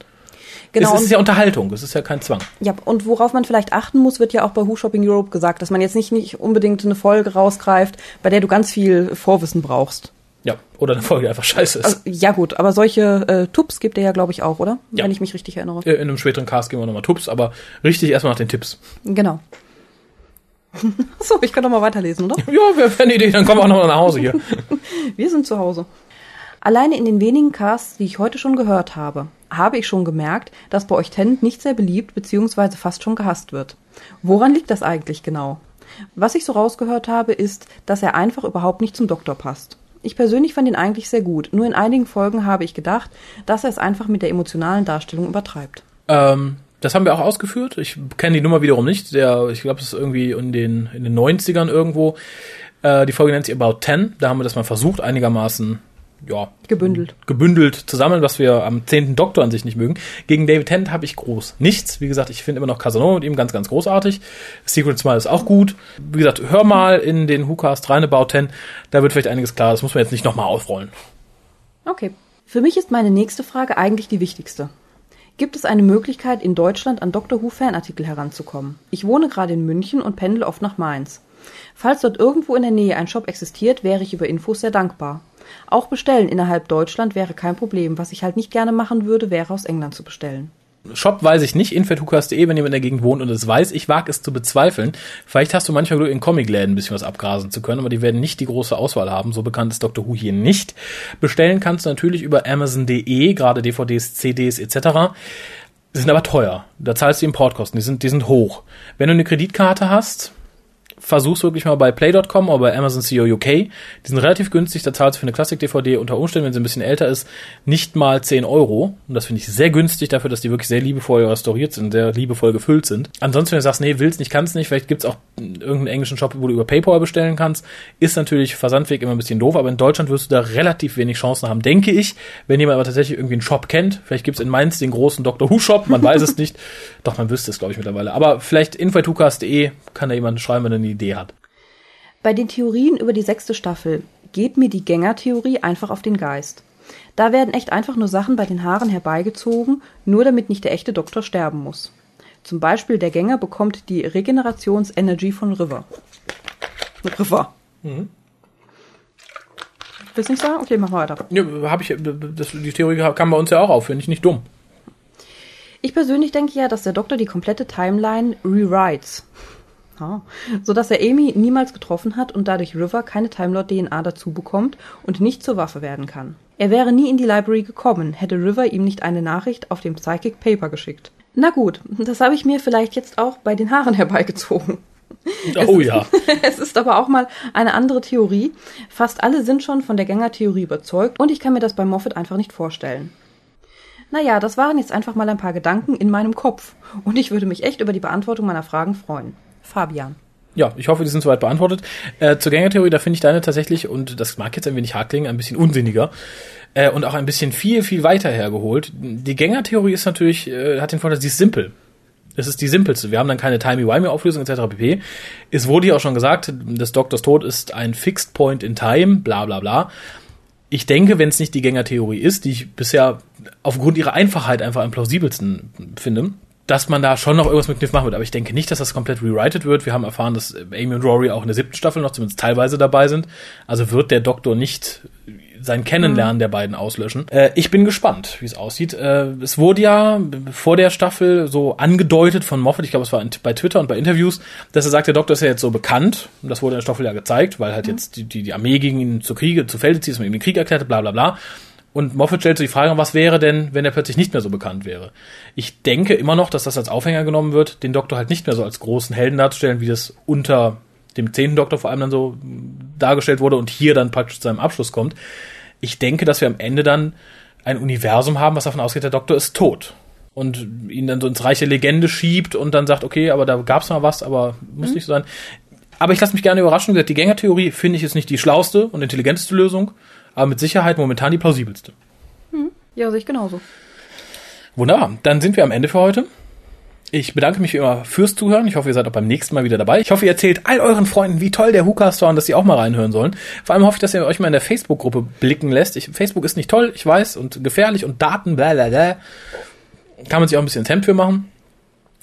Speaker 1: Genau. Es ist ja Unterhaltung, es ist ja kein Zwang.
Speaker 2: Ja, und worauf man vielleicht achten muss, wird ja auch bei Who Shopping Europe gesagt, dass man jetzt nicht, nicht unbedingt eine Folge rausgreift, bei der du ganz viel Vorwissen brauchst.
Speaker 1: Ja, oder eine Folge einfach scheiße ist. Also,
Speaker 2: ja gut, aber solche äh, Tupps gibt er ja, glaube ich, auch, oder? Ja. Wenn ich mich richtig erinnere.
Speaker 1: In einem späteren Cast gehen wir nochmal Tupps, aber richtig erstmal nach den Tipps.
Speaker 2: Genau. so, ich kann doch mal weiterlesen, oder?
Speaker 1: Ja, wäre wär eine Idee, dann kommen wir auch noch nach Hause hier.
Speaker 2: wir sind zu Hause. Alleine in den wenigen Casts, die ich heute schon gehört habe, habe ich schon gemerkt, dass bei euch Tennant nicht sehr beliebt bzw. fast schon gehasst wird. Woran liegt das eigentlich genau? Was ich so rausgehört habe, ist, dass er einfach überhaupt nicht zum Doktor passt. Ich persönlich fand ihn eigentlich sehr gut. Nur in einigen Folgen habe ich gedacht, dass er es einfach mit der emotionalen Darstellung übertreibt.
Speaker 1: Ähm, das haben wir auch ausgeführt. Ich kenne die Nummer wiederum nicht. Der, ich glaube, es ist irgendwie in den, in den 90ern irgendwo. Äh, die Folge nennt sich About Ten. Da haben wir das mal versucht, einigermaßen ja,
Speaker 2: gebündelt.
Speaker 1: gebündelt zu sammeln, was wir am zehnten Doktor an sich nicht mögen. Gegen David Tennant habe ich groß nichts. Wie gesagt, ich finde immer noch Casanova mit ihm ganz, ganz großartig. Secret Smile ist auch gut. Wie gesagt, hör mal in den WhoCast rein About Ten. Da wird vielleicht einiges klar. Das muss man jetzt nicht nochmal aufrollen.
Speaker 2: Okay. Für mich ist meine nächste Frage eigentlich die wichtigste. Gibt es eine Möglichkeit, in Deutschland an Doctor Who Fanartikel heranzukommen? Ich wohne gerade in München und pendel oft nach Mainz. Falls dort irgendwo in der Nähe ein Shop existiert, wäre ich über Infos sehr dankbar. Auch bestellen innerhalb Deutschland wäre kein Problem. Was ich halt nicht gerne machen würde, wäre aus England zu bestellen.
Speaker 1: Shop weiß ich nicht, infethukas.de, wenn jemand in der Gegend wohnt und es weiß. Ich wage es zu bezweifeln. Vielleicht hast du manchmal Glück, in Comicläden ein bisschen was abgrasen zu können, aber die werden nicht die große Auswahl haben. So bekannt ist Dr. Who hier nicht. Bestellen kannst du natürlich über Amazon.de, gerade DVDs, CDs etc. Die sind aber teuer. Da zahlst du Importkosten, die sind, die sind hoch. Wenn du eine Kreditkarte hast, versuch's wirklich mal bei Play.com oder bei Amazon CO UK. Die sind relativ günstig, da zahlst du für eine Classic-DVD unter Umständen, wenn sie ein bisschen älter ist, nicht mal 10 Euro. Und das finde ich sehr günstig dafür, dass die wirklich sehr liebevoll restauriert sind, sehr liebevoll gefüllt sind. Ansonsten, wenn du sagst, nee, willst nicht, kannst nicht, vielleicht gibt's auch irgendeinen englischen Shop, wo du über PayPal bestellen kannst, ist natürlich Versandweg immer ein bisschen doof, aber in Deutschland wirst du da relativ wenig Chancen haben, denke ich. Wenn jemand aber tatsächlich irgendwie einen Shop kennt, vielleicht gibt's in Mainz den großen Dr. Who Shop, man weiß es nicht. Doch, man wüsste es, glaube ich, mittlerweile. Aber vielleicht info.tukas.de kann da jemand schreiben, wenn er eine Idee hat.
Speaker 2: Bei den Theorien über die sechste Staffel geht mir die Gängertheorie einfach auf den Geist. Da werden echt einfach nur Sachen bei den Haaren herbeigezogen, nur damit nicht der echte Doktor sterben muss. Zum Beispiel der Gänger bekommt die Regenerations-Energy von River. River. Mhm. Willst du nicht sagen? Okay, mach mal weiter.
Speaker 1: Ja, hab ich, das, die Theorie kam bei uns ja auch auf, finde ich nicht dumm.
Speaker 2: Ich persönlich denke ja, dass der Doktor die komplette Timeline rewrites. Ah, so dass er Amy niemals getroffen hat und dadurch River keine Timelord DNA dazu bekommt und nicht zur Waffe werden kann. Er wäre nie in die Library gekommen, hätte River ihm nicht eine Nachricht auf dem Psychic Paper geschickt. Na gut, das habe ich mir vielleicht jetzt auch bei den Haaren herbeigezogen.
Speaker 1: Oh es ja.
Speaker 2: es ist aber auch mal eine andere Theorie. Fast alle sind schon von der Gängertheorie überzeugt und ich kann mir das bei Moffat einfach nicht vorstellen. Naja, das waren jetzt einfach mal ein paar Gedanken in meinem Kopf und ich würde mich echt über die Beantwortung meiner Fragen freuen. Fabian.
Speaker 1: Ja, ich hoffe, die sind soweit beantwortet. Äh, zur Gängertheorie, da finde ich deine tatsächlich, und das mag jetzt ein wenig hart klingen, ein bisschen unsinniger äh, und auch ein bisschen viel, viel weiter hergeholt. Die Gängertheorie ist natürlich, äh, hat den Vorteil, sie ist simpel. Es ist die simpelste. Wir haben dann keine Timey-Wimey-Auflösung etc. pp. Es wurde ja auch schon gesagt, des Doktors Tod ist ein Fixed Point in Time, bla bla bla. Ich denke, wenn es nicht die Gängertheorie ist, die ich bisher aufgrund ihrer Einfachheit einfach am plausibelsten finde, dass man da schon noch irgendwas mit Kniff machen wird. Aber ich denke nicht, dass das komplett rewrited wird. Wir haben erfahren, dass Amy und Rory auch in der siebten Staffel noch zumindest teilweise dabei sind. Also wird der Doktor nicht sein Kennenlernen mhm. der beiden auslöschen. Äh, ich bin gespannt, wie es aussieht. Äh, es wurde ja vor der Staffel so angedeutet von Moffat, ich glaube, es war bei Twitter und bei Interviews, dass er sagt, der Doktor ist ja jetzt so bekannt. Und das wurde in der Staffel ja gezeigt, weil halt mhm. jetzt die, die, die Armee gegen ihn zu Kriege, zu Felde zieht, dass man ihm den Krieg erklärte, bla bla bla. Und Moffat stellt sich die Frage, was wäre denn, wenn er plötzlich nicht mehr so bekannt wäre? Ich denke immer noch, dass das als Aufhänger genommen wird, den Doktor halt nicht mehr so als großen Helden darzustellen, wie das unter dem zehnten Doktor vor allem dann so dargestellt wurde und hier dann praktisch zu seinem Abschluss kommt. Ich denke, dass wir am Ende dann ein Universum haben, was davon ausgeht, der Doktor ist tot. Und ihn dann so ins reiche Legende schiebt und dann sagt, okay, aber da gab's mal was, aber muss mhm. nicht so sein. Aber ich lasse mich gerne überraschen. Die Gängertheorie finde ich ist nicht die schlauste und intelligenteste Lösung aber mit Sicherheit momentan die plausibelste.
Speaker 2: Hm. Ja, sehe ich genauso.
Speaker 1: Wunderbar. Dann sind wir am Ende für heute. Ich bedanke mich wie immer fürs Zuhören. Ich hoffe, ihr seid auch beim nächsten Mal wieder dabei. Ich hoffe, ihr erzählt all euren Freunden, wie toll der Hookast war und dass sie auch mal reinhören sollen. Vor allem hoffe ich, dass ihr euch mal in der Facebook-Gruppe blicken lässt. Ich, Facebook ist nicht toll, ich weiß, und gefährlich und Daten, blablabla. Kann man sich auch ein bisschen ins Hemd für machen.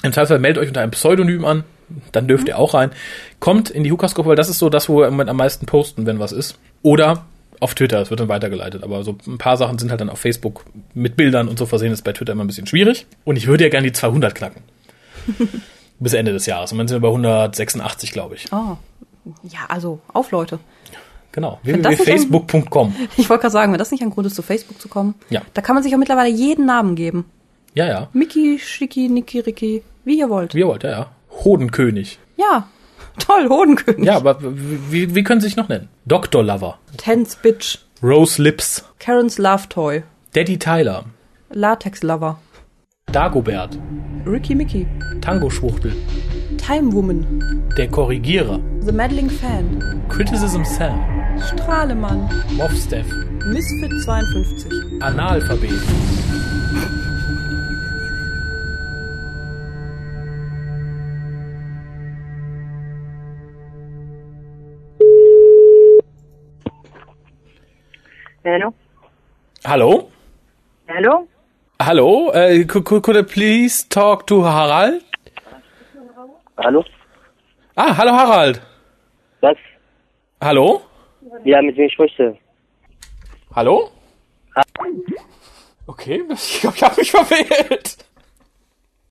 Speaker 1: Im Zweifelsfall meldet euch unter einem Pseudonym an. Dann dürft ihr auch rein. Kommt in die Hookast-Gruppe, weil das ist so das, wo wir im Moment am meisten posten, wenn was ist. Oder auf Twitter, es wird dann weitergeleitet. Aber so ein paar Sachen sind halt dann auf Facebook mit Bildern und so versehen, ist bei Twitter immer ein bisschen schwierig. Und ich würde ja gerne die 200 knacken. Bis Ende des Jahres. Und dann sind wir bei 186, glaube ich.
Speaker 2: Oh. Ja, also auf Leute.
Speaker 1: Genau, www.facebook.com.
Speaker 2: Ich wollte gerade sagen, wenn das nicht ein Grund ist, zu Facebook zu kommen,
Speaker 1: ja.
Speaker 2: da kann man sich auch mittlerweile jeden Namen geben.
Speaker 1: Ja, ja.
Speaker 2: Mickey, Schicki, Niki, Ricky, wie ihr wollt.
Speaker 1: Wie ihr wollt, ja, ja. Hodenkönig.
Speaker 2: Ja, Toll, Hodenkönig.
Speaker 1: Ja, aber wie, wie können sie sich noch nennen? Dr. Lover.
Speaker 2: Tense Bitch.
Speaker 1: Rose Lips.
Speaker 2: Karen's Love Toy.
Speaker 1: Daddy Tyler.
Speaker 2: Latex Lover.
Speaker 1: Dagobert.
Speaker 2: Ricky Mickey.
Speaker 1: Tango Schwuchtel.
Speaker 2: Time Woman.
Speaker 1: Der Korrigierer.
Speaker 2: The Meddling Fan.
Speaker 1: Criticism Sam.
Speaker 2: Strahlemann.
Speaker 1: Moffsteff.
Speaker 2: Misfit 52.
Speaker 1: Analphabet.
Speaker 4: Hello?
Speaker 1: Hallo?
Speaker 4: Hello?
Speaker 1: Hallo? Uh, could, could, could I please talk to Harald?
Speaker 4: Hallo?
Speaker 1: Ah, hallo Harald.
Speaker 4: Was?
Speaker 1: Hallo?
Speaker 4: Ja, mit wem sprichst du?
Speaker 1: Hallo? Okay, ich glaube, ich habe mich verwählt.